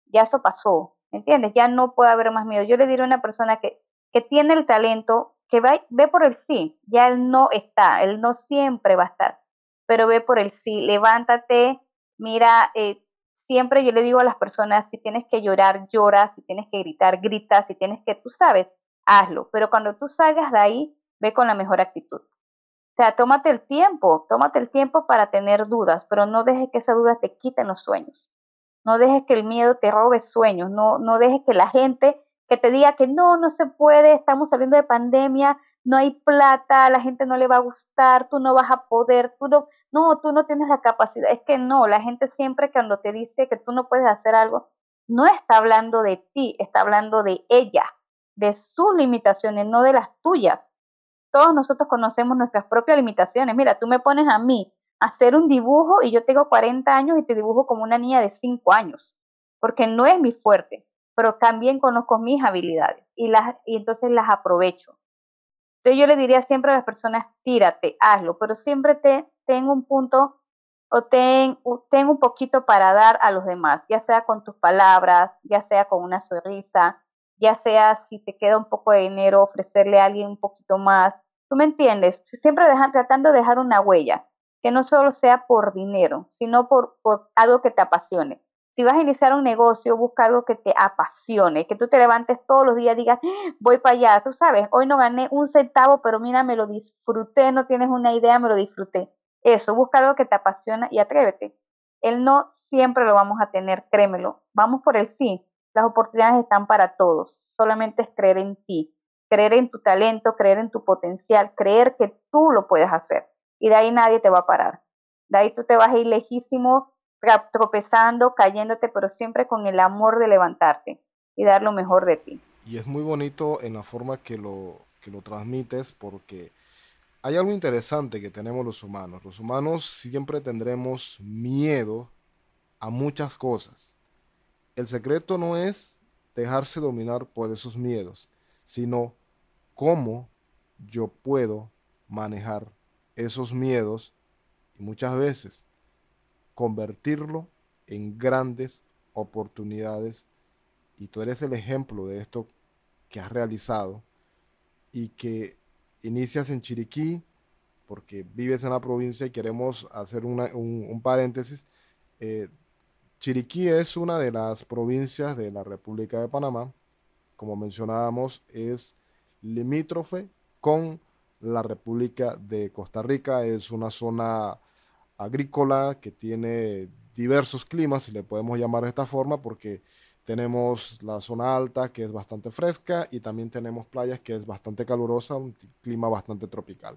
Speaker 3: ya eso pasó, ¿me entiendes? Ya no puede haber más miedo. Yo le diré a una persona que, que tiene el talento, que va, ve por el sí, ya él no está, él no siempre va a estar, pero ve por el sí, levántate, mira, eh, siempre yo le digo a las personas, si tienes que llorar, llora, si tienes que gritar, grita, si tienes que, tú sabes, hazlo, pero cuando tú salgas de ahí, ve con la mejor actitud. O sea, tómate el tiempo, tómate el tiempo para tener dudas, pero no dejes que esas dudas te quiten los sueños. No dejes que el miedo te robe sueños, no, no dejes que la gente que te diga que no, no se puede, estamos saliendo de pandemia, no hay plata, la gente no le va a gustar, tú no vas a poder, tú no, no, tú no tienes la capacidad. Es que no, la gente siempre cuando te dice que tú no puedes hacer algo, no está hablando de ti, está hablando de ella, de sus limitaciones, no de las tuyas todos nosotros conocemos nuestras propias limitaciones. Mira, tú me pones a mí a hacer un dibujo y yo tengo 40 años y te dibujo como una niña de 5 años, porque no es mi fuerte, pero también conozco mis habilidades y, las, y entonces las aprovecho. Entonces yo le diría siempre a las personas, tírate, hazlo, pero siempre te, ten un punto o ten, ten un poquito para dar a los demás, ya sea con tus palabras, ya sea con una sonrisa, ya sea si te queda un poco de dinero, ofrecerle a alguien un poquito más, ¿Tú me entiendes? Siempre dejan, tratando de dejar una huella, que no solo sea por dinero, sino por, por algo que te apasione. Si vas a iniciar un negocio, busca algo que te apasione, que tú te levantes todos los días y digas, voy para allá, tú sabes, hoy no gané un centavo, pero mira, me lo disfruté, no tienes una idea, me lo disfruté. Eso, busca algo que te apasiona y atrévete. El no siempre lo vamos a tener, créemelo. Vamos por el sí. Las oportunidades están para todos. Solamente es creer en ti creer en tu talento, creer en tu potencial, creer que tú lo puedes hacer. Y de ahí nadie te va a parar. De ahí tú te vas a ir lejísimo, tropezando, cayéndote, pero siempre con el amor de levantarte y dar lo mejor de ti.
Speaker 2: Y es muy bonito en la forma que lo, que lo transmites porque hay algo interesante que tenemos los humanos. Los humanos siempre tendremos miedo a muchas cosas. El secreto no es dejarse dominar por esos miedos, sino cómo yo puedo manejar esos miedos y muchas veces convertirlo en grandes oportunidades. Y tú eres el ejemplo de esto que has realizado y que inicias en Chiriquí, porque vives en la provincia y queremos hacer un, paréntesis. Eh, Chiriquí es una de las provincias de la República de Panamá como mencionábamos, es limítrofe con la República de Costa Rica. Es una zona agrícola que tiene diversos climas, si le podemos llamar de esta forma, porque tenemos la zona alta que es bastante fresca y también tenemos playas que es bastante calurosa, un clima bastante tropical.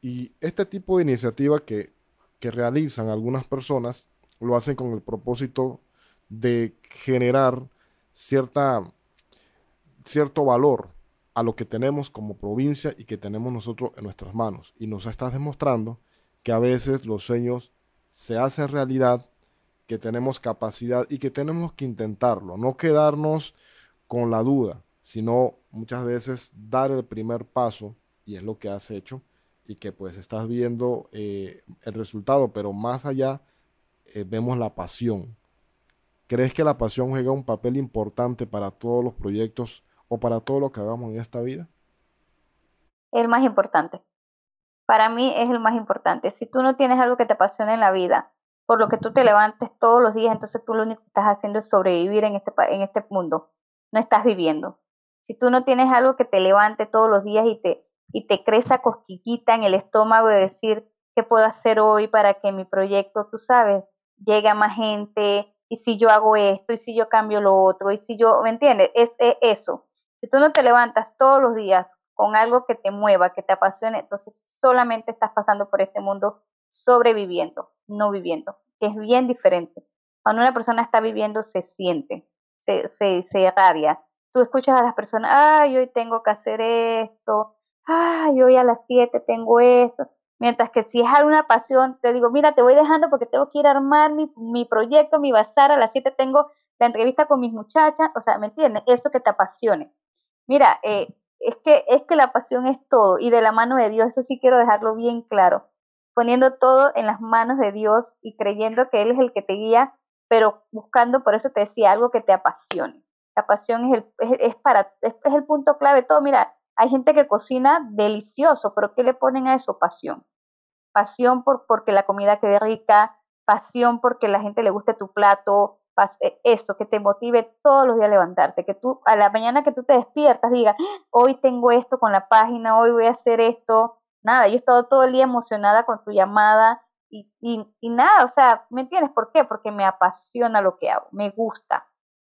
Speaker 2: Y este tipo de iniciativa que, que realizan algunas personas lo hacen con el propósito de generar cierta, cierto valor a lo que tenemos como provincia y que tenemos nosotros en nuestras manos. Y nos está demostrando que a veces los sueños se hacen realidad, que tenemos capacidad y que tenemos que intentarlo, no quedarnos con la duda, sino muchas veces dar el primer paso, y es lo que has hecho, y que pues estás viendo eh, el resultado, pero más allá eh, vemos la pasión. ¿Crees que la pasión juega un papel importante para todos los proyectos o para todo lo que hagamos en esta vida?
Speaker 3: El más importante. Para mí es el más importante. Si tú no tienes algo que te apasione en la vida, por lo que tú te levantes todos los días, entonces tú lo único que estás haciendo es sobrevivir en este, en este mundo. No estás viviendo. Si tú no tienes algo que te levante todos los días y te, y te crece cosquillita en el estómago de decir qué puedo hacer hoy para que mi proyecto, tú sabes, llegue a más gente, y si yo hago esto, y si yo cambio lo otro, y si yo, ¿me entiendes? Es, es eso. Si tú no te levantas todos los días con algo que te mueva, que te apasione, entonces solamente estás pasando por este mundo sobreviviendo, no viviendo, que es bien diferente. Cuando una persona está viviendo, se siente, se, se, se irradia. Tú escuchas a las personas, ay, hoy tengo que hacer esto, ay, hoy a las 7 tengo esto. Mientras que si es alguna pasión, te digo, mira, te voy dejando porque tengo que ir a armar mi, mi proyecto, mi bazar, a las 7 tengo la entrevista con mis muchachas, o sea, ¿me entiendes? Eso que te apasione. Mira, eh, es, que, es que la pasión es todo y de la mano de Dios, eso sí quiero dejarlo bien claro, poniendo todo en las manos de Dios y creyendo que Él es el que te guía, pero buscando, por eso te decía, algo que te apasione. La pasión es el, es, para, es, es el punto clave de todo. Mira, hay gente que cocina delicioso, pero ¿qué le ponen a eso? Pasión. Pasión por porque la comida quede rica, pasión porque la gente le guste tu plato, e, eso, que te motive todos los días a levantarte, que tú a la mañana que tú te despiertas digas, hoy tengo esto con la página, hoy voy a hacer esto. Nada, yo he estado todo el día emocionada con tu llamada y, y, y nada, o sea, ¿me entiendes por qué? Porque me apasiona lo que hago, me gusta.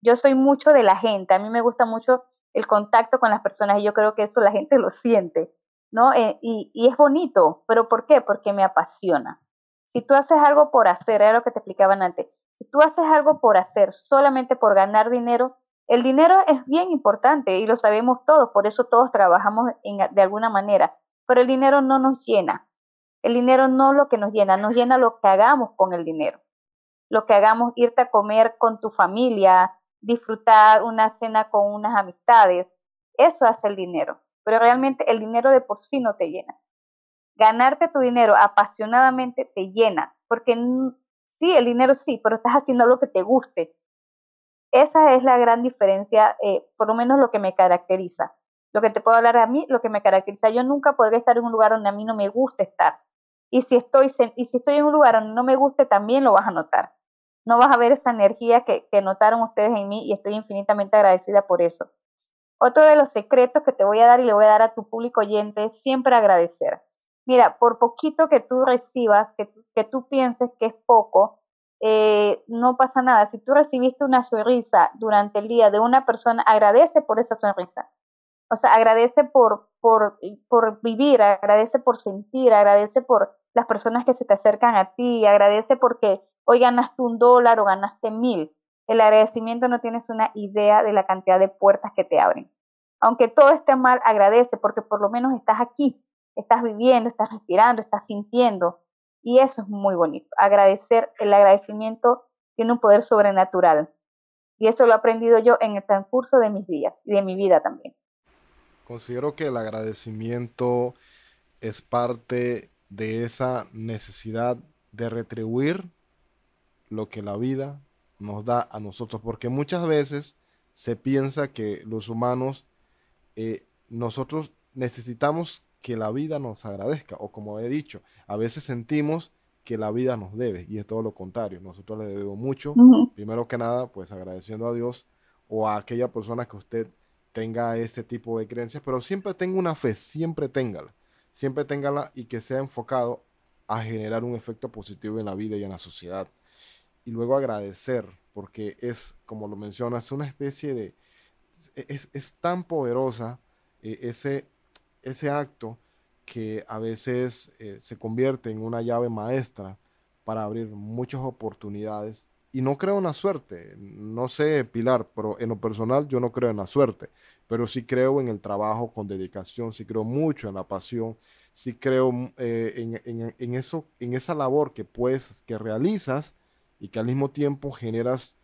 Speaker 3: Yo soy mucho de la gente, a mí me gusta mucho el contacto con las personas y yo creo que eso la gente lo siente, ¿no? Eh, y, y, es bonito, pero ¿por qué? Porque me apasiona. Si tú haces algo por hacer, era lo que te explicaban antes, si tú haces algo por hacer, solamente por ganar dinero, el dinero es bien importante y lo sabemos todos, por eso todos trabajamos en, de alguna manera, pero el dinero no nos llena. El dinero no es lo que nos llena, nos llena lo que hagamos con el dinero. Lo que hagamos, irte a comer con tu familia, disfrutar una cena con unas amistades. Eso hace el dinero. Pero realmente el dinero de por sí no te llena. Ganarte tu dinero apasionadamente te llena, porque sí, el dinero sí, pero estás haciendo algo que te guste. Esa es la gran diferencia, eh, por lo menos lo que me caracteriza. Lo que te puedo hablar a mí, lo que me caracteriza. Yo nunca podría estar en un lugar donde a mí no me gusta estar. Y si estoy, y si estoy en un lugar donde no me guste, también lo vas a notar no vas a ver esa energía que, notaron ustedes en mí y estoy infinitamente agradecida por eso. Otro de los secretos que te voy a dar y le voy a dar a tu público oyente es siempre agradecer. Mira, por poquito que tú recibas, que, que tú pienses que es poco, eh, no pasa nada. Si tú recibiste una sonrisa durante el día de una persona, agradece por esa sonrisa. O sea, agradece por, por, por vivir, agradece por sentir, agradece por las personas que se te acercan a ti, agradece porque hoy ganaste un dólar o ganaste mil. El agradecimiento no tienes una idea de la cantidad de puertas que te abren. Aunque todo esté mal, agradece porque por lo menos estás aquí, estás viviendo, estás respirando, estás sintiendo. Y eso es muy bonito. Agradecer, el agradecimiento tiene un poder sobrenatural. Y eso lo he aprendido yo en el transcurso de mis días y de mi vida también.
Speaker 2: Considero que el agradecimiento es parte de esa necesidad de retribuir lo que la vida nos da a nosotros, porque muchas veces se piensa que los humanos, eh, nosotros necesitamos que la vida nos agradezca, o como he dicho, a veces sentimos que la vida nos debe, y es todo lo contrario, nosotros le debemos mucho, primero que nada, pues agradeciendo a Dios o a aquella persona que usted tenga este tipo de creencias, pero siempre tenga una fe, siempre téngala, siempre téngala y que sea enfocado a generar un efecto positivo en la vida y en la sociedad. Y luego agradecer, porque es, como lo mencionas, una especie de... Es, tan poderosa eh, ese, ese acto que a veces eh, se convierte en una llave maestra para abrir muchas oportunidades. Y no creo en la suerte, no sé, Pilar, pero en lo personal yo no creo en la suerte, pero sí creo en el trabajo con dedicación, sí creo mucho en la pasión, sí creo mm, eh, en, eso, en esa labor que puedes, que realizas y que al mismo tiempo generas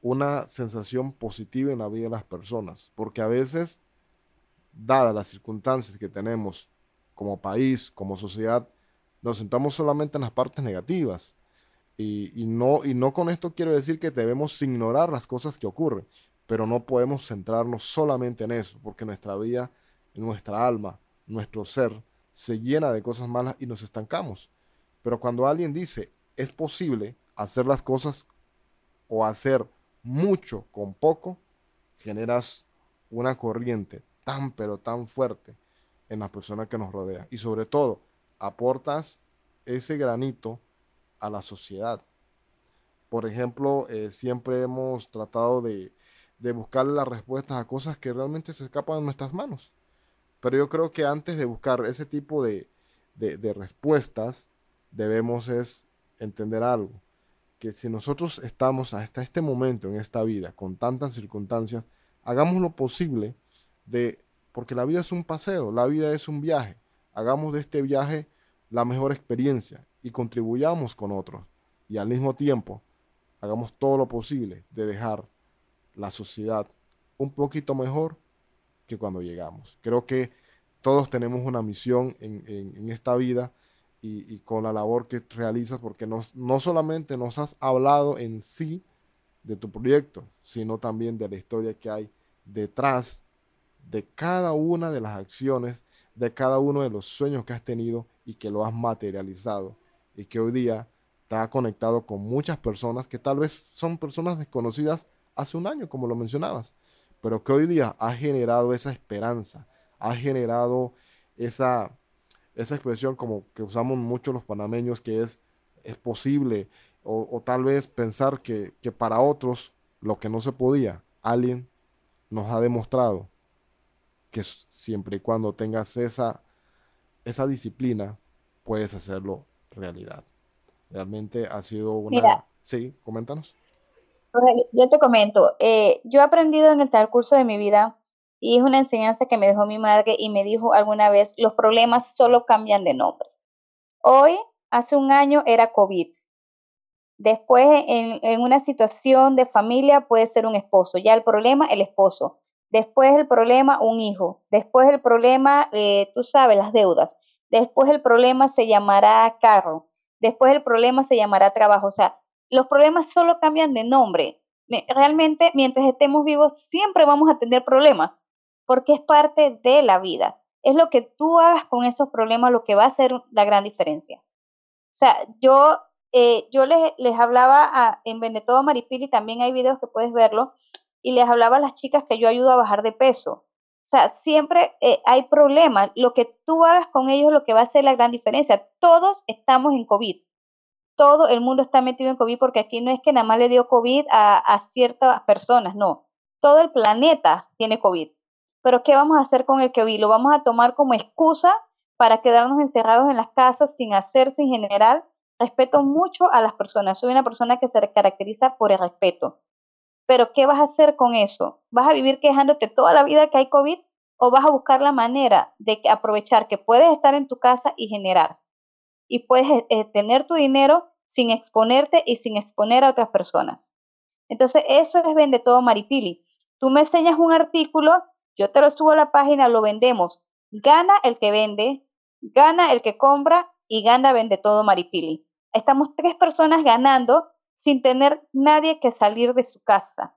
Speaker 2: una sensación positiva en la vida de las personas, porque a veces, dadas las circunstancias que tenemos como país, como sociedad, nos centramos solamente en las partes negativas. Y, no, y no con esto quiero decir que debemos ignorar las cosas que ocurren, pero no podemos centrarnos solamente en eso, porque nuestra vida, nuestra alma, nuestro ser, se llena de cosas malas y nos estancamos. Pero cuando alguien dice, es posible hacer las cosas o hacer mucho con poco, generas una corriente tan pero tan fuerte en las personas que nos rodean. Y sobre todo, aportas ese granito a la sociedad. Por ejemplo, eh, siempre hemos tratado de, de buscar las respuestas a cosas que realmente se escapan de nuestras manos. Pero yo creo que antes de buscar ese tipo de, de, de respuestas, debemos es entender algo. Que si nosotros estamos hasta este momento en esta vida con tantas circunstancias, hagamos lo posible de porque la vida es un paseo, la vida es un viaje. Hagamos de este viaje la mejor experiencia y contribuyamos con otros. Y al mismo tiempo, hagamos todo lo posible de dejar la sociedad un poquito mejor que cuando llegamos. Creo que todos tenemos una misión en, esta vida y, con la labor que realizas, porque no, no solamente nos has hablado en sí de tu proyecto, sino también de la historia que hay detrás de cada una de las acciones, de cada uno de los sueños que has tenido y que lo has materializado y que hoy día te ha conectado con muchas personas que tal vez son personas desconocidas hace un año, como lo mencionabas, pero que hoy día ha generado esa esperanza, ha generado esa, esa expresión como que usamos mucho los panameños, que es, es posible, o, tal vez pensar que, que para otros lo que no se podía, alguien nos ha demostrado que siempre y cuando tengas esa, esa disciplina, puedes hacerlo realidad. Realmente ha sido una... sí, coméntanos.
Speaker 3: Yo te comento, eh, yo he aprendido en el transcurso de mi vida y es una enseñanza que me dejó mi madre y me dijo alguna vez, los problemas solo cambian de nombre. Hoy, hace un año, era COVID. Después, en, una situación de familia, puede ser un esposo. Ya el problema, el esposo. Después el problema, un hijo. Después el problema, eh, tú sabes, las deudas. Después el problema se llamará carro. Después el problema se llamará trabajo. O sea, los problemas solo cambian de nombre. Realmente, mientras estemos vivos, siempre vamos a tener problemas, porque es parte de la vida. Es lo que tú hagas con esos problemas lo que va a hacer la gran diferencia. O sea, yo, eh, yo les, les hablaba en Venetodo Maripili, también hay videos que puedes verlo, y les hablaba a las chicas que yo ayudo a bajar de peso. O sea, siempre eh, hay problemas. Lo que tú hagas con ellos es lo que va a hacer la gran diferencia. Todos estamos en COVID. Todo el mundo está metido en COVID porque aquí no es que nada más le dio COVID a, a ciertas personas, no. Todo el planeta tiene COVID. Pero ¿qué vamos a hacer con el COVID? ¿Lo vamos a tomar como excusa para quedarnos encerrados en las casas sin hacerse en general? Respeto mucho a las personas. Soy una persona que se caracteriza por el respeto. Pero ¿qué vas a hacer con eso? ¿Vas a vivir quejándote toda la vida que hay COVID o vas a buscar la manera de aprovechar que puedes estar en tu casa y generar? Y puedes eh, eh, tener tu dinero sin exponerte y sin exponer a otras personas. Entonces, eso es Vende Todo Maripili. Tú me enseñas un artículo, yo te lo subo a la página, lo vendemos. Gana el que vende, gana el que compra y gana Vende Todo Maripili. Estamos tres personas ganando sin tener nadie que salir de su casa.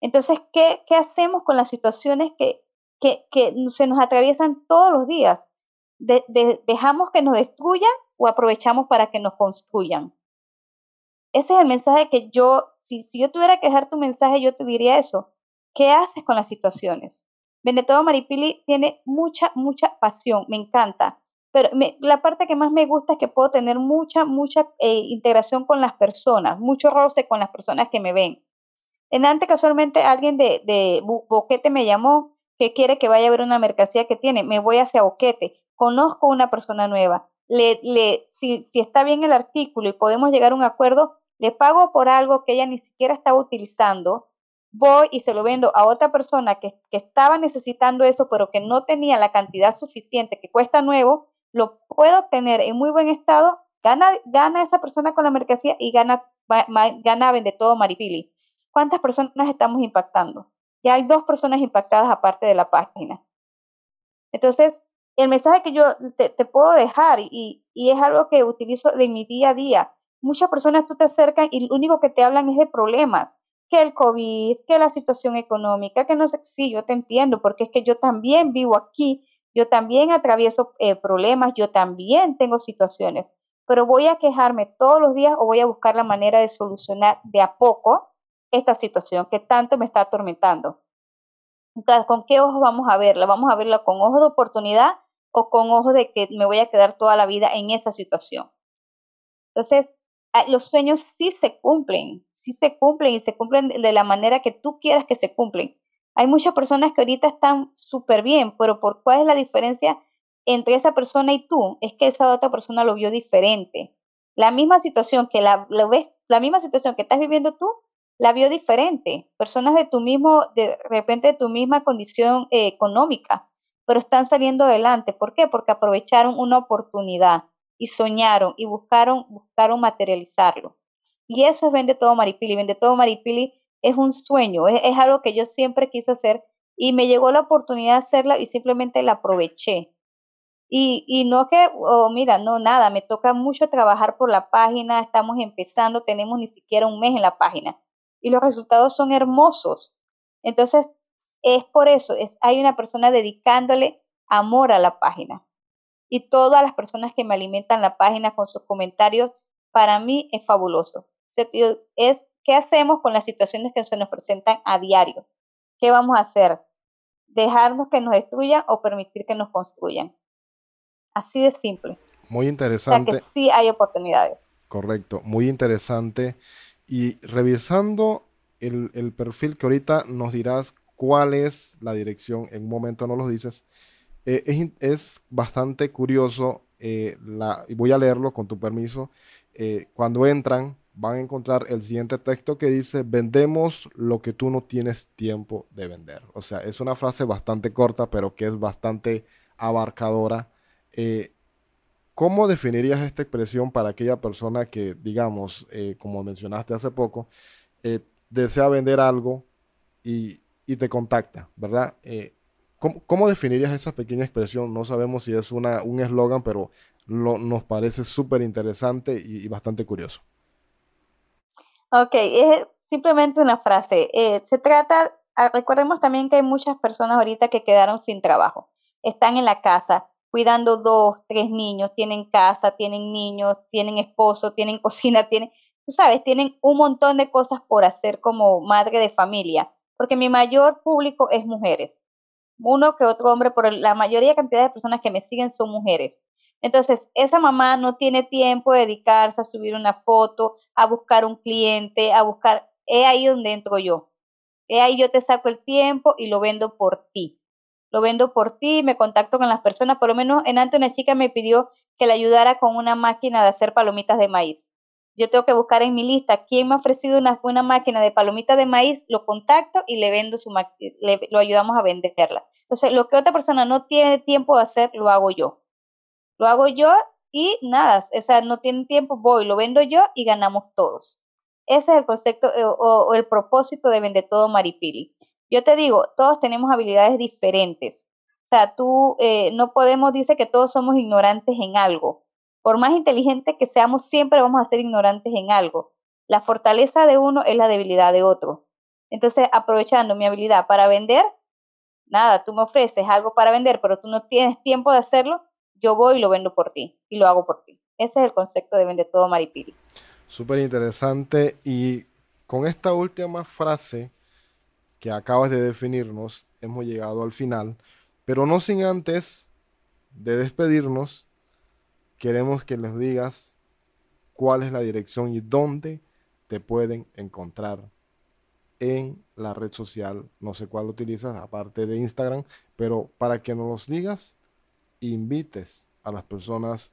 Speaker 3: Entonces, ¿qué, hacemos con las situaciones que, que, se nos atraviesan todos los días? ¿Dejamos que nos destruyan o aprovechamos para que nos construyan? Ese es el mensaje que yo, si, si yo tuviera que dejar tu mensaje, yo te diría eso. ¿Qué haces con las situaciones? Benetodo Maripili tiene mucha, mucha pasión, me encanta, pero la parte que más me gusta es que puedo tener mucha, mucha eh, integración con las personas, mucho roce con las personas que me ven. En antes casualmente alguien de, de Boquete me llamó que quiere que vaya a ver una mercancía que tiene, me voy hacia Boquete, conozco una persona nueva, le, le, si está bien el artículo y podemos llegar a un acuerdo, le pago por algo que ella ni siquiera estaba utilizando, voy y se lo vendo a otra persona que, que, estaba necesitando eso, pero que no tenía la cantidad suficiente que cuesta nuevo, lo puedo tener en muy buen estado, gana, gana esa persona con la mercancía y gana, gana vende todo Maripili. ¿Cuántas personas estamos impactando? Ya hay dos personas impactadas aparte de la página. Entonces, el mensaje que yo te, puedo dejar y, y, es algo que utilizo de mi día a día. Muchas personas tú te acercan y lo único que te hablan es de problemas, que el COVID, que la situación económica, que no sé, sí, yo te entiendo, porque es que yo también vivo aquí yo también atravieso eh, problemas, yo también tengo situaciones, pero voy a quejarme todos los días o voy a buscar la manera de solucionar de a poco esta situación que tanto me está atormentando. Entonces, ¿con qué ojos vamos a verla? ¿Vamos a verla con ojos de oportunidad o con ojos de que me voy a quedar toda la vida en esa situación? Entonces, ah, los sueños sí se cumplen, sí se cumplen y se cumplen de la manera que tú quieras que se cumplen. Hay muchas personas que ahorita están súper bien, pero ¿por cuál es la diferencia entre esa persona y tú? Es que esa otra persona lo vio diferente. La misma situación que la, ves, la misma situación que estás viviendo tú, la vio diferente. Personas de tu mismo, de repente de tu misma condición eh, económica, pero están saliendo adelante. ¿Por qué? Porque aprovecharon una oportunidad y soñaron y buscaron, buscaron materializarlo. Y eso es Vende Todo Maripili. Vende Todo Maripili es un sueño, es, algo que yo siempre quise hacer y me llegó la oportunidad de hacerla y simplemente la aproveché. Y, y no que, oh, mira, no, nada, me toca mucho trabajar por la página, estamos empezando, tenemos ni siquiera un mes en la página y los resultados son hermosos. Entonces, es por eso, es, hay una persona dedicándole amor a la página. Y todas las personas que me alimentan la página con sus comentarios, para mí es fabuloso. Es ¿Qué hacemos con las situaciones que se nos presentan a diario? ¿Qué vamos a hacer? ¿Dejarnos que nos destruyan o permitir que nos construyan? Así de simple.
Speaker 2: Muy interesante.
Speaker 3: O sea que sí hay oportunidades.
Speaker 2: Correcto, muy interesante. Y revisando el, perfil que ahorita nos dirás cuál es la dirección, en un momento no lo dices, eh, es, bastante curioso, eh, la, y voy a leerlo con tu permiso, eh, cuando entran van a encontrar el siguiente texto que dice, vendemos lo que tú no tienes tiempo de vender. O sea, es una frase bastante corta, pero que es bastante abarcadora. Eh, ¿Cómo definirías esta expresión para aquella persona que, digamos, eh, como mencionaste hace poco, eh, desea vender algo y, te contacta, ¿verdad? ¿cómo, definirías esa pequeña expresión? No sabemos si es una, un eslogan, pero nos parece súper interesante y bastante curioso.
Speaker 3: Ok, es simplemente una frase. Eh, se trata, ah, recordemos también que hay muchas personas ahorita que quedaron sin trabajo. Están en la casa cuidando dos, tres niños, tienen casa, tienen niños, tienen esposo, tienen cocina, tienen, tú sabes, tienen un montón de cosas por hacer como madre de familia, porque mi mayor público es mujeres. Uno que otro hombre, pero la mayoría cantidad de personas que me siguen son mujeres. Entonces, esa mamá no tiene tiempo de dedicarse a subir una foto, a buscar un cliente, a buscar, es ahí donde entro yo. Es ahí yo te saco el tiempo y lo vendo por ti. Lo vendo por ti, me contacto con las personas, por lo menos en antes una chica me pidió que le ayudara con una máquina de hacer palomitas de maíz. Yo tengo que buscar en mi lista quién me ha ofrecido una, buena máquina de palomitas de maíz, lo contacto y le vendo su le, lo ayudamos a venderla. Entonces, lo que otra persona no tiene tiempo de hacer, lo hago yo. Lo hago yo y nada, o sea, no tienen tiempo, voy, lo vendo yo y ganamos todos. Ese es el concepto eh, o, el propósito de Vende Todo Maripili. Yo te digo, todos tenemos habilidades diferentes. O sea, tú eh, no podemos, dice que todos somos ignorantes en algo. Por más inteligente que seamos, siempre vamos a ser ignorantes en algo. La fortaleza de uno es la debilidad de otro. Entonces, aprovechando mi habilidad para vender, nada, tú me ofreces algo para vender, pero tú no tienes tiempo de hacerlo, yo voy y lo vendo por ti y lo hago por ti. Ese es el concepto de Vende Todo Maripili.
Speaker 2: Súper interesante y con esta última frase que acabas de definirnos, hemos llegado al final, pero no sin antes de despedirnos, queremos que les digas cuál es la dirección y dónde te pueden encontrar en la red social, no sé cuál utilizas, aparte de Instagram, pero para que nos los digas, invites a las personas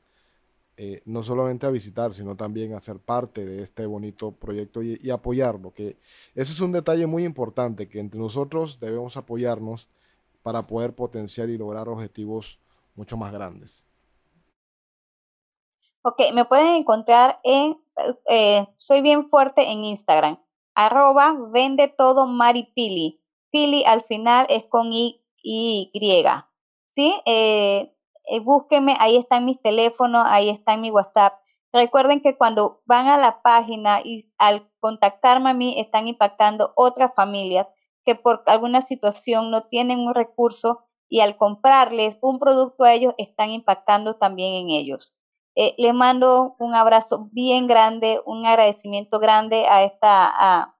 Speaker 2: eh, no solamente a visitar, sino también a ser parte de este bonito proyecto y, y, apoyarlo, que eso es un detalle muy importante, que entre nosotros debemos apoyarnos para poder potenciar y lograr objetivos mucho más grandes.
Speaker 3: Ok, me pueden encontrar en, eh, soy bien fuerte en Instagram, arroba vende todo maripili. Pili al final es con y griega. ¿Sí? Eh, eh, búsquenme, ahí están mis teléfonos, ahí está mi WhatsApp. Recuerden que cuando van a la página y al contactarme a mí están impactando otras familias que por alguna situación no tienen un recurso y al comprarles un producto a ellos están impactando también en ellos. Eh, les mando un abrazo bien grande, un agradecimiento grande a esta, a,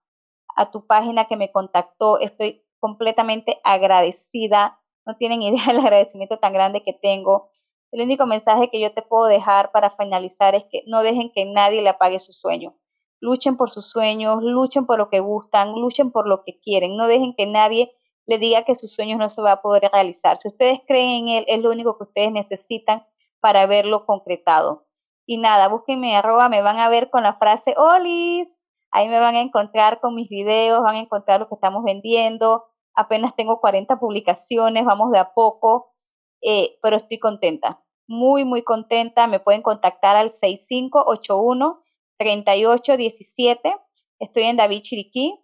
Speaker 3: a tu página que me contactó. Estoy completamente agradecida. No tienen idea del agradecimiento tan grande que tengo. El único mensaje que yo te puedo dejar para finalizar es que no dejen que nadie le apague su sueño. Luchen por sus sueños, luchen por lo que gustan, luchen por lo que quieren. No dejen que nadie le diga que sus sueños no se va a poder realizar. Si ustedes creen en él, es lo único que ustedes necesitan para verlo concretado. Y nada, búsquenme arroba, me van a ver con la frase Olis. Ahí me van a encontrar con mis videos, van a encontrar lo que estamos vendiendo. Apenas tengo 40 publicaciones, vamos de a poco, eh, pero estoy contenta, muy, muy contenta. Me pueden contactar al 6581-3817. Estoy en David Chiriquí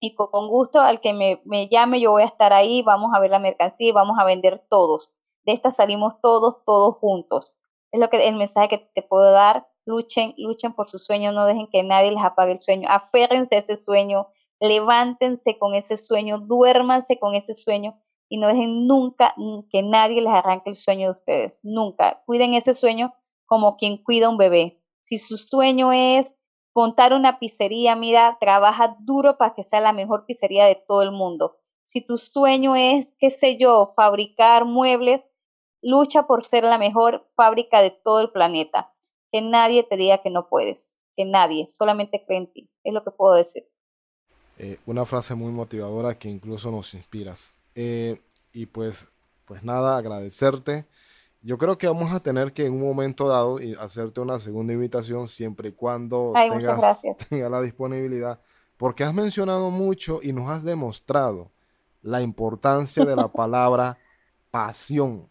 Speaker 3: y con gusto al que me, me llame yo voy a estar ahí, vamos a ver la mercancía y vamos a vender todos de esta salimos todos, todos juntos. Es lo que el mensaje que te puedo dar. Luchen, luchen por su sueño, no dejen que nadie les apague el sueño. Aférrense a ese sueño, levántense con ese sueño, duérmanse con ese sueño y no dejen nunca que nadie les arranque el sueño de ustedes. Nunca. Cuiden ese sueño como quien cuida un bebé. Si su sueño es montar una pizzería, mira, trabaja duro para que sea la mejor pizzería de todo el mundo. Si tu sueño es, qué sé yo, fabricar muebles, lucha por ser la mejor fábrica de todo el planeta. Que nadie te diga que no puedes, que nadie, solamente cree en ti, es lo que puedo decir.
Speaker 2: Eh, una frase muy motivadora que incluso nos inspiras. Eh, y pues, pues nada, agradecerte. Yo creo que vamos a tener que en un momento dado hacerte una segunda invitación siempre y cuando tengas, tengas la disponibilidad, porque has mencionado mucho y nos has demostrado la importancia de la palabra pasión.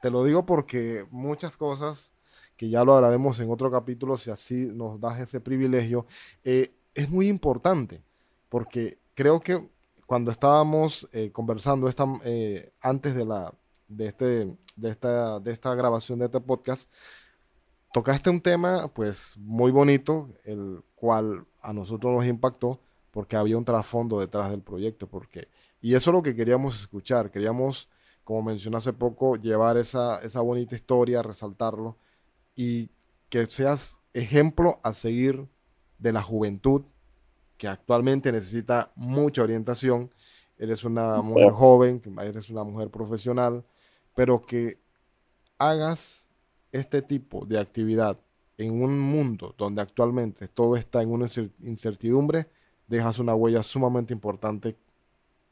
Speaker 2: Te lo digo porque muchas cosas que ya lo hablaremos en otro capítulo, si así nos das ese privilegio, eh, es muy importante, porque creo que cuando estábamos eh, conversando esta, eh, antes de, la, de, este, de, esta, de esta grabación de este podcast, tocaste un tema pues muy bonito, el cual a nosotros nos impactó, porque había un trasfondo detrás del proyecto, porque, y eso es lo que queríamos escuchar, queríamos como mencioné hace poco, llevar esa, esa bonita historia, resaltarlo y que seas ejemplo a seguir de la juventud que actualmente necesita mucha orientación. Eres una mujer joven, eres una mujer profesional, pero que hagas este tipo de actividad en un mundo donde actualmente todo está en una incertidumbre, dejas una huella sumamente importante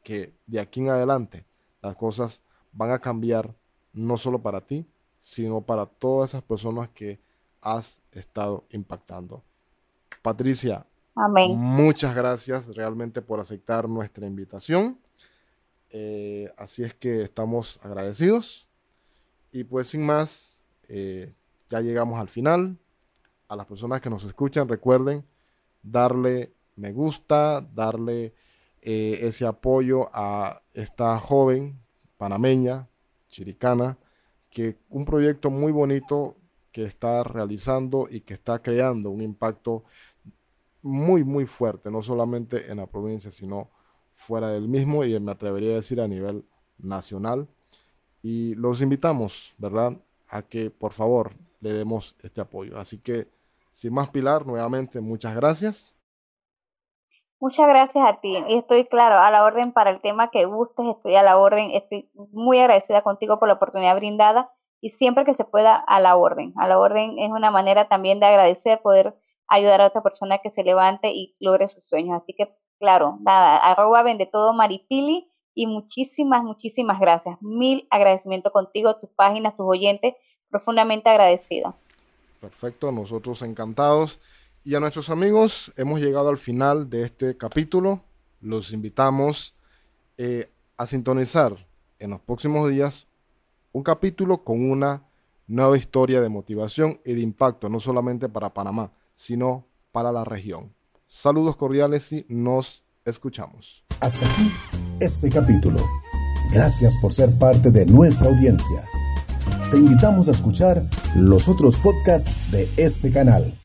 Speaker 2: que de aquí en adelante las cosas van a cambiar no solo para ti, sino para todas esas personas que has estado impactando. Patricia, muchas gracias realmente por aceptar nuestra invitación. Eh, así es que estamos agradecidos. Y pues sin más, eh, ya llegamos al final. A las personas que nos escuchan, recuerden darle me gusta, darle eh, ese apoyo a esta joven panameña, chiricana, que un proyecto muy bonito que está realizando y que está creando un impacto muy, muy fuerte, no solamente en la provincia, sino fuera del mismo y me atrevería a decir a nivel nacional. Y los invitamos, ¿verdad?, a que por favor le demos este apoyo. Así que, sin más, Pilar, nuevamente muchas gracias.
Speaker 3: Muchas gracias a ti. Y estoy, claro, a la orden para el tema que gustes, estoy a la orden. Estoy muy agradecida contigo por la oportunidad brindada y siempre que se pueda a la orden. A la orden es una manera también de agradecer, poder ayudar a otra persona que se levante y logre sus sueños. Así que, claro, nada, arroba vende todo Maripili y muchísimas, muchísimas gracias. Mil agradecimiento contigo, tus páginas, tus oyentes, profundamente agradecida.
Speaker 2: Perfecto, nosotros encantados. Y a nuestros amigos, hemos llegado al final de este capítulo. Los invitamos eh, a sintonizar en los próximos días un capítulo con una nueva historia de motivación y de impacto, no solamente para Panamá, sino para la región. Saludos cordiales y nos escuchamos.
Speaker 1: Hasta aquí este capítulo. Gracias por ser parte de nuestra audiencia. Te invitamos a escuchar los otros podcasts de este canal.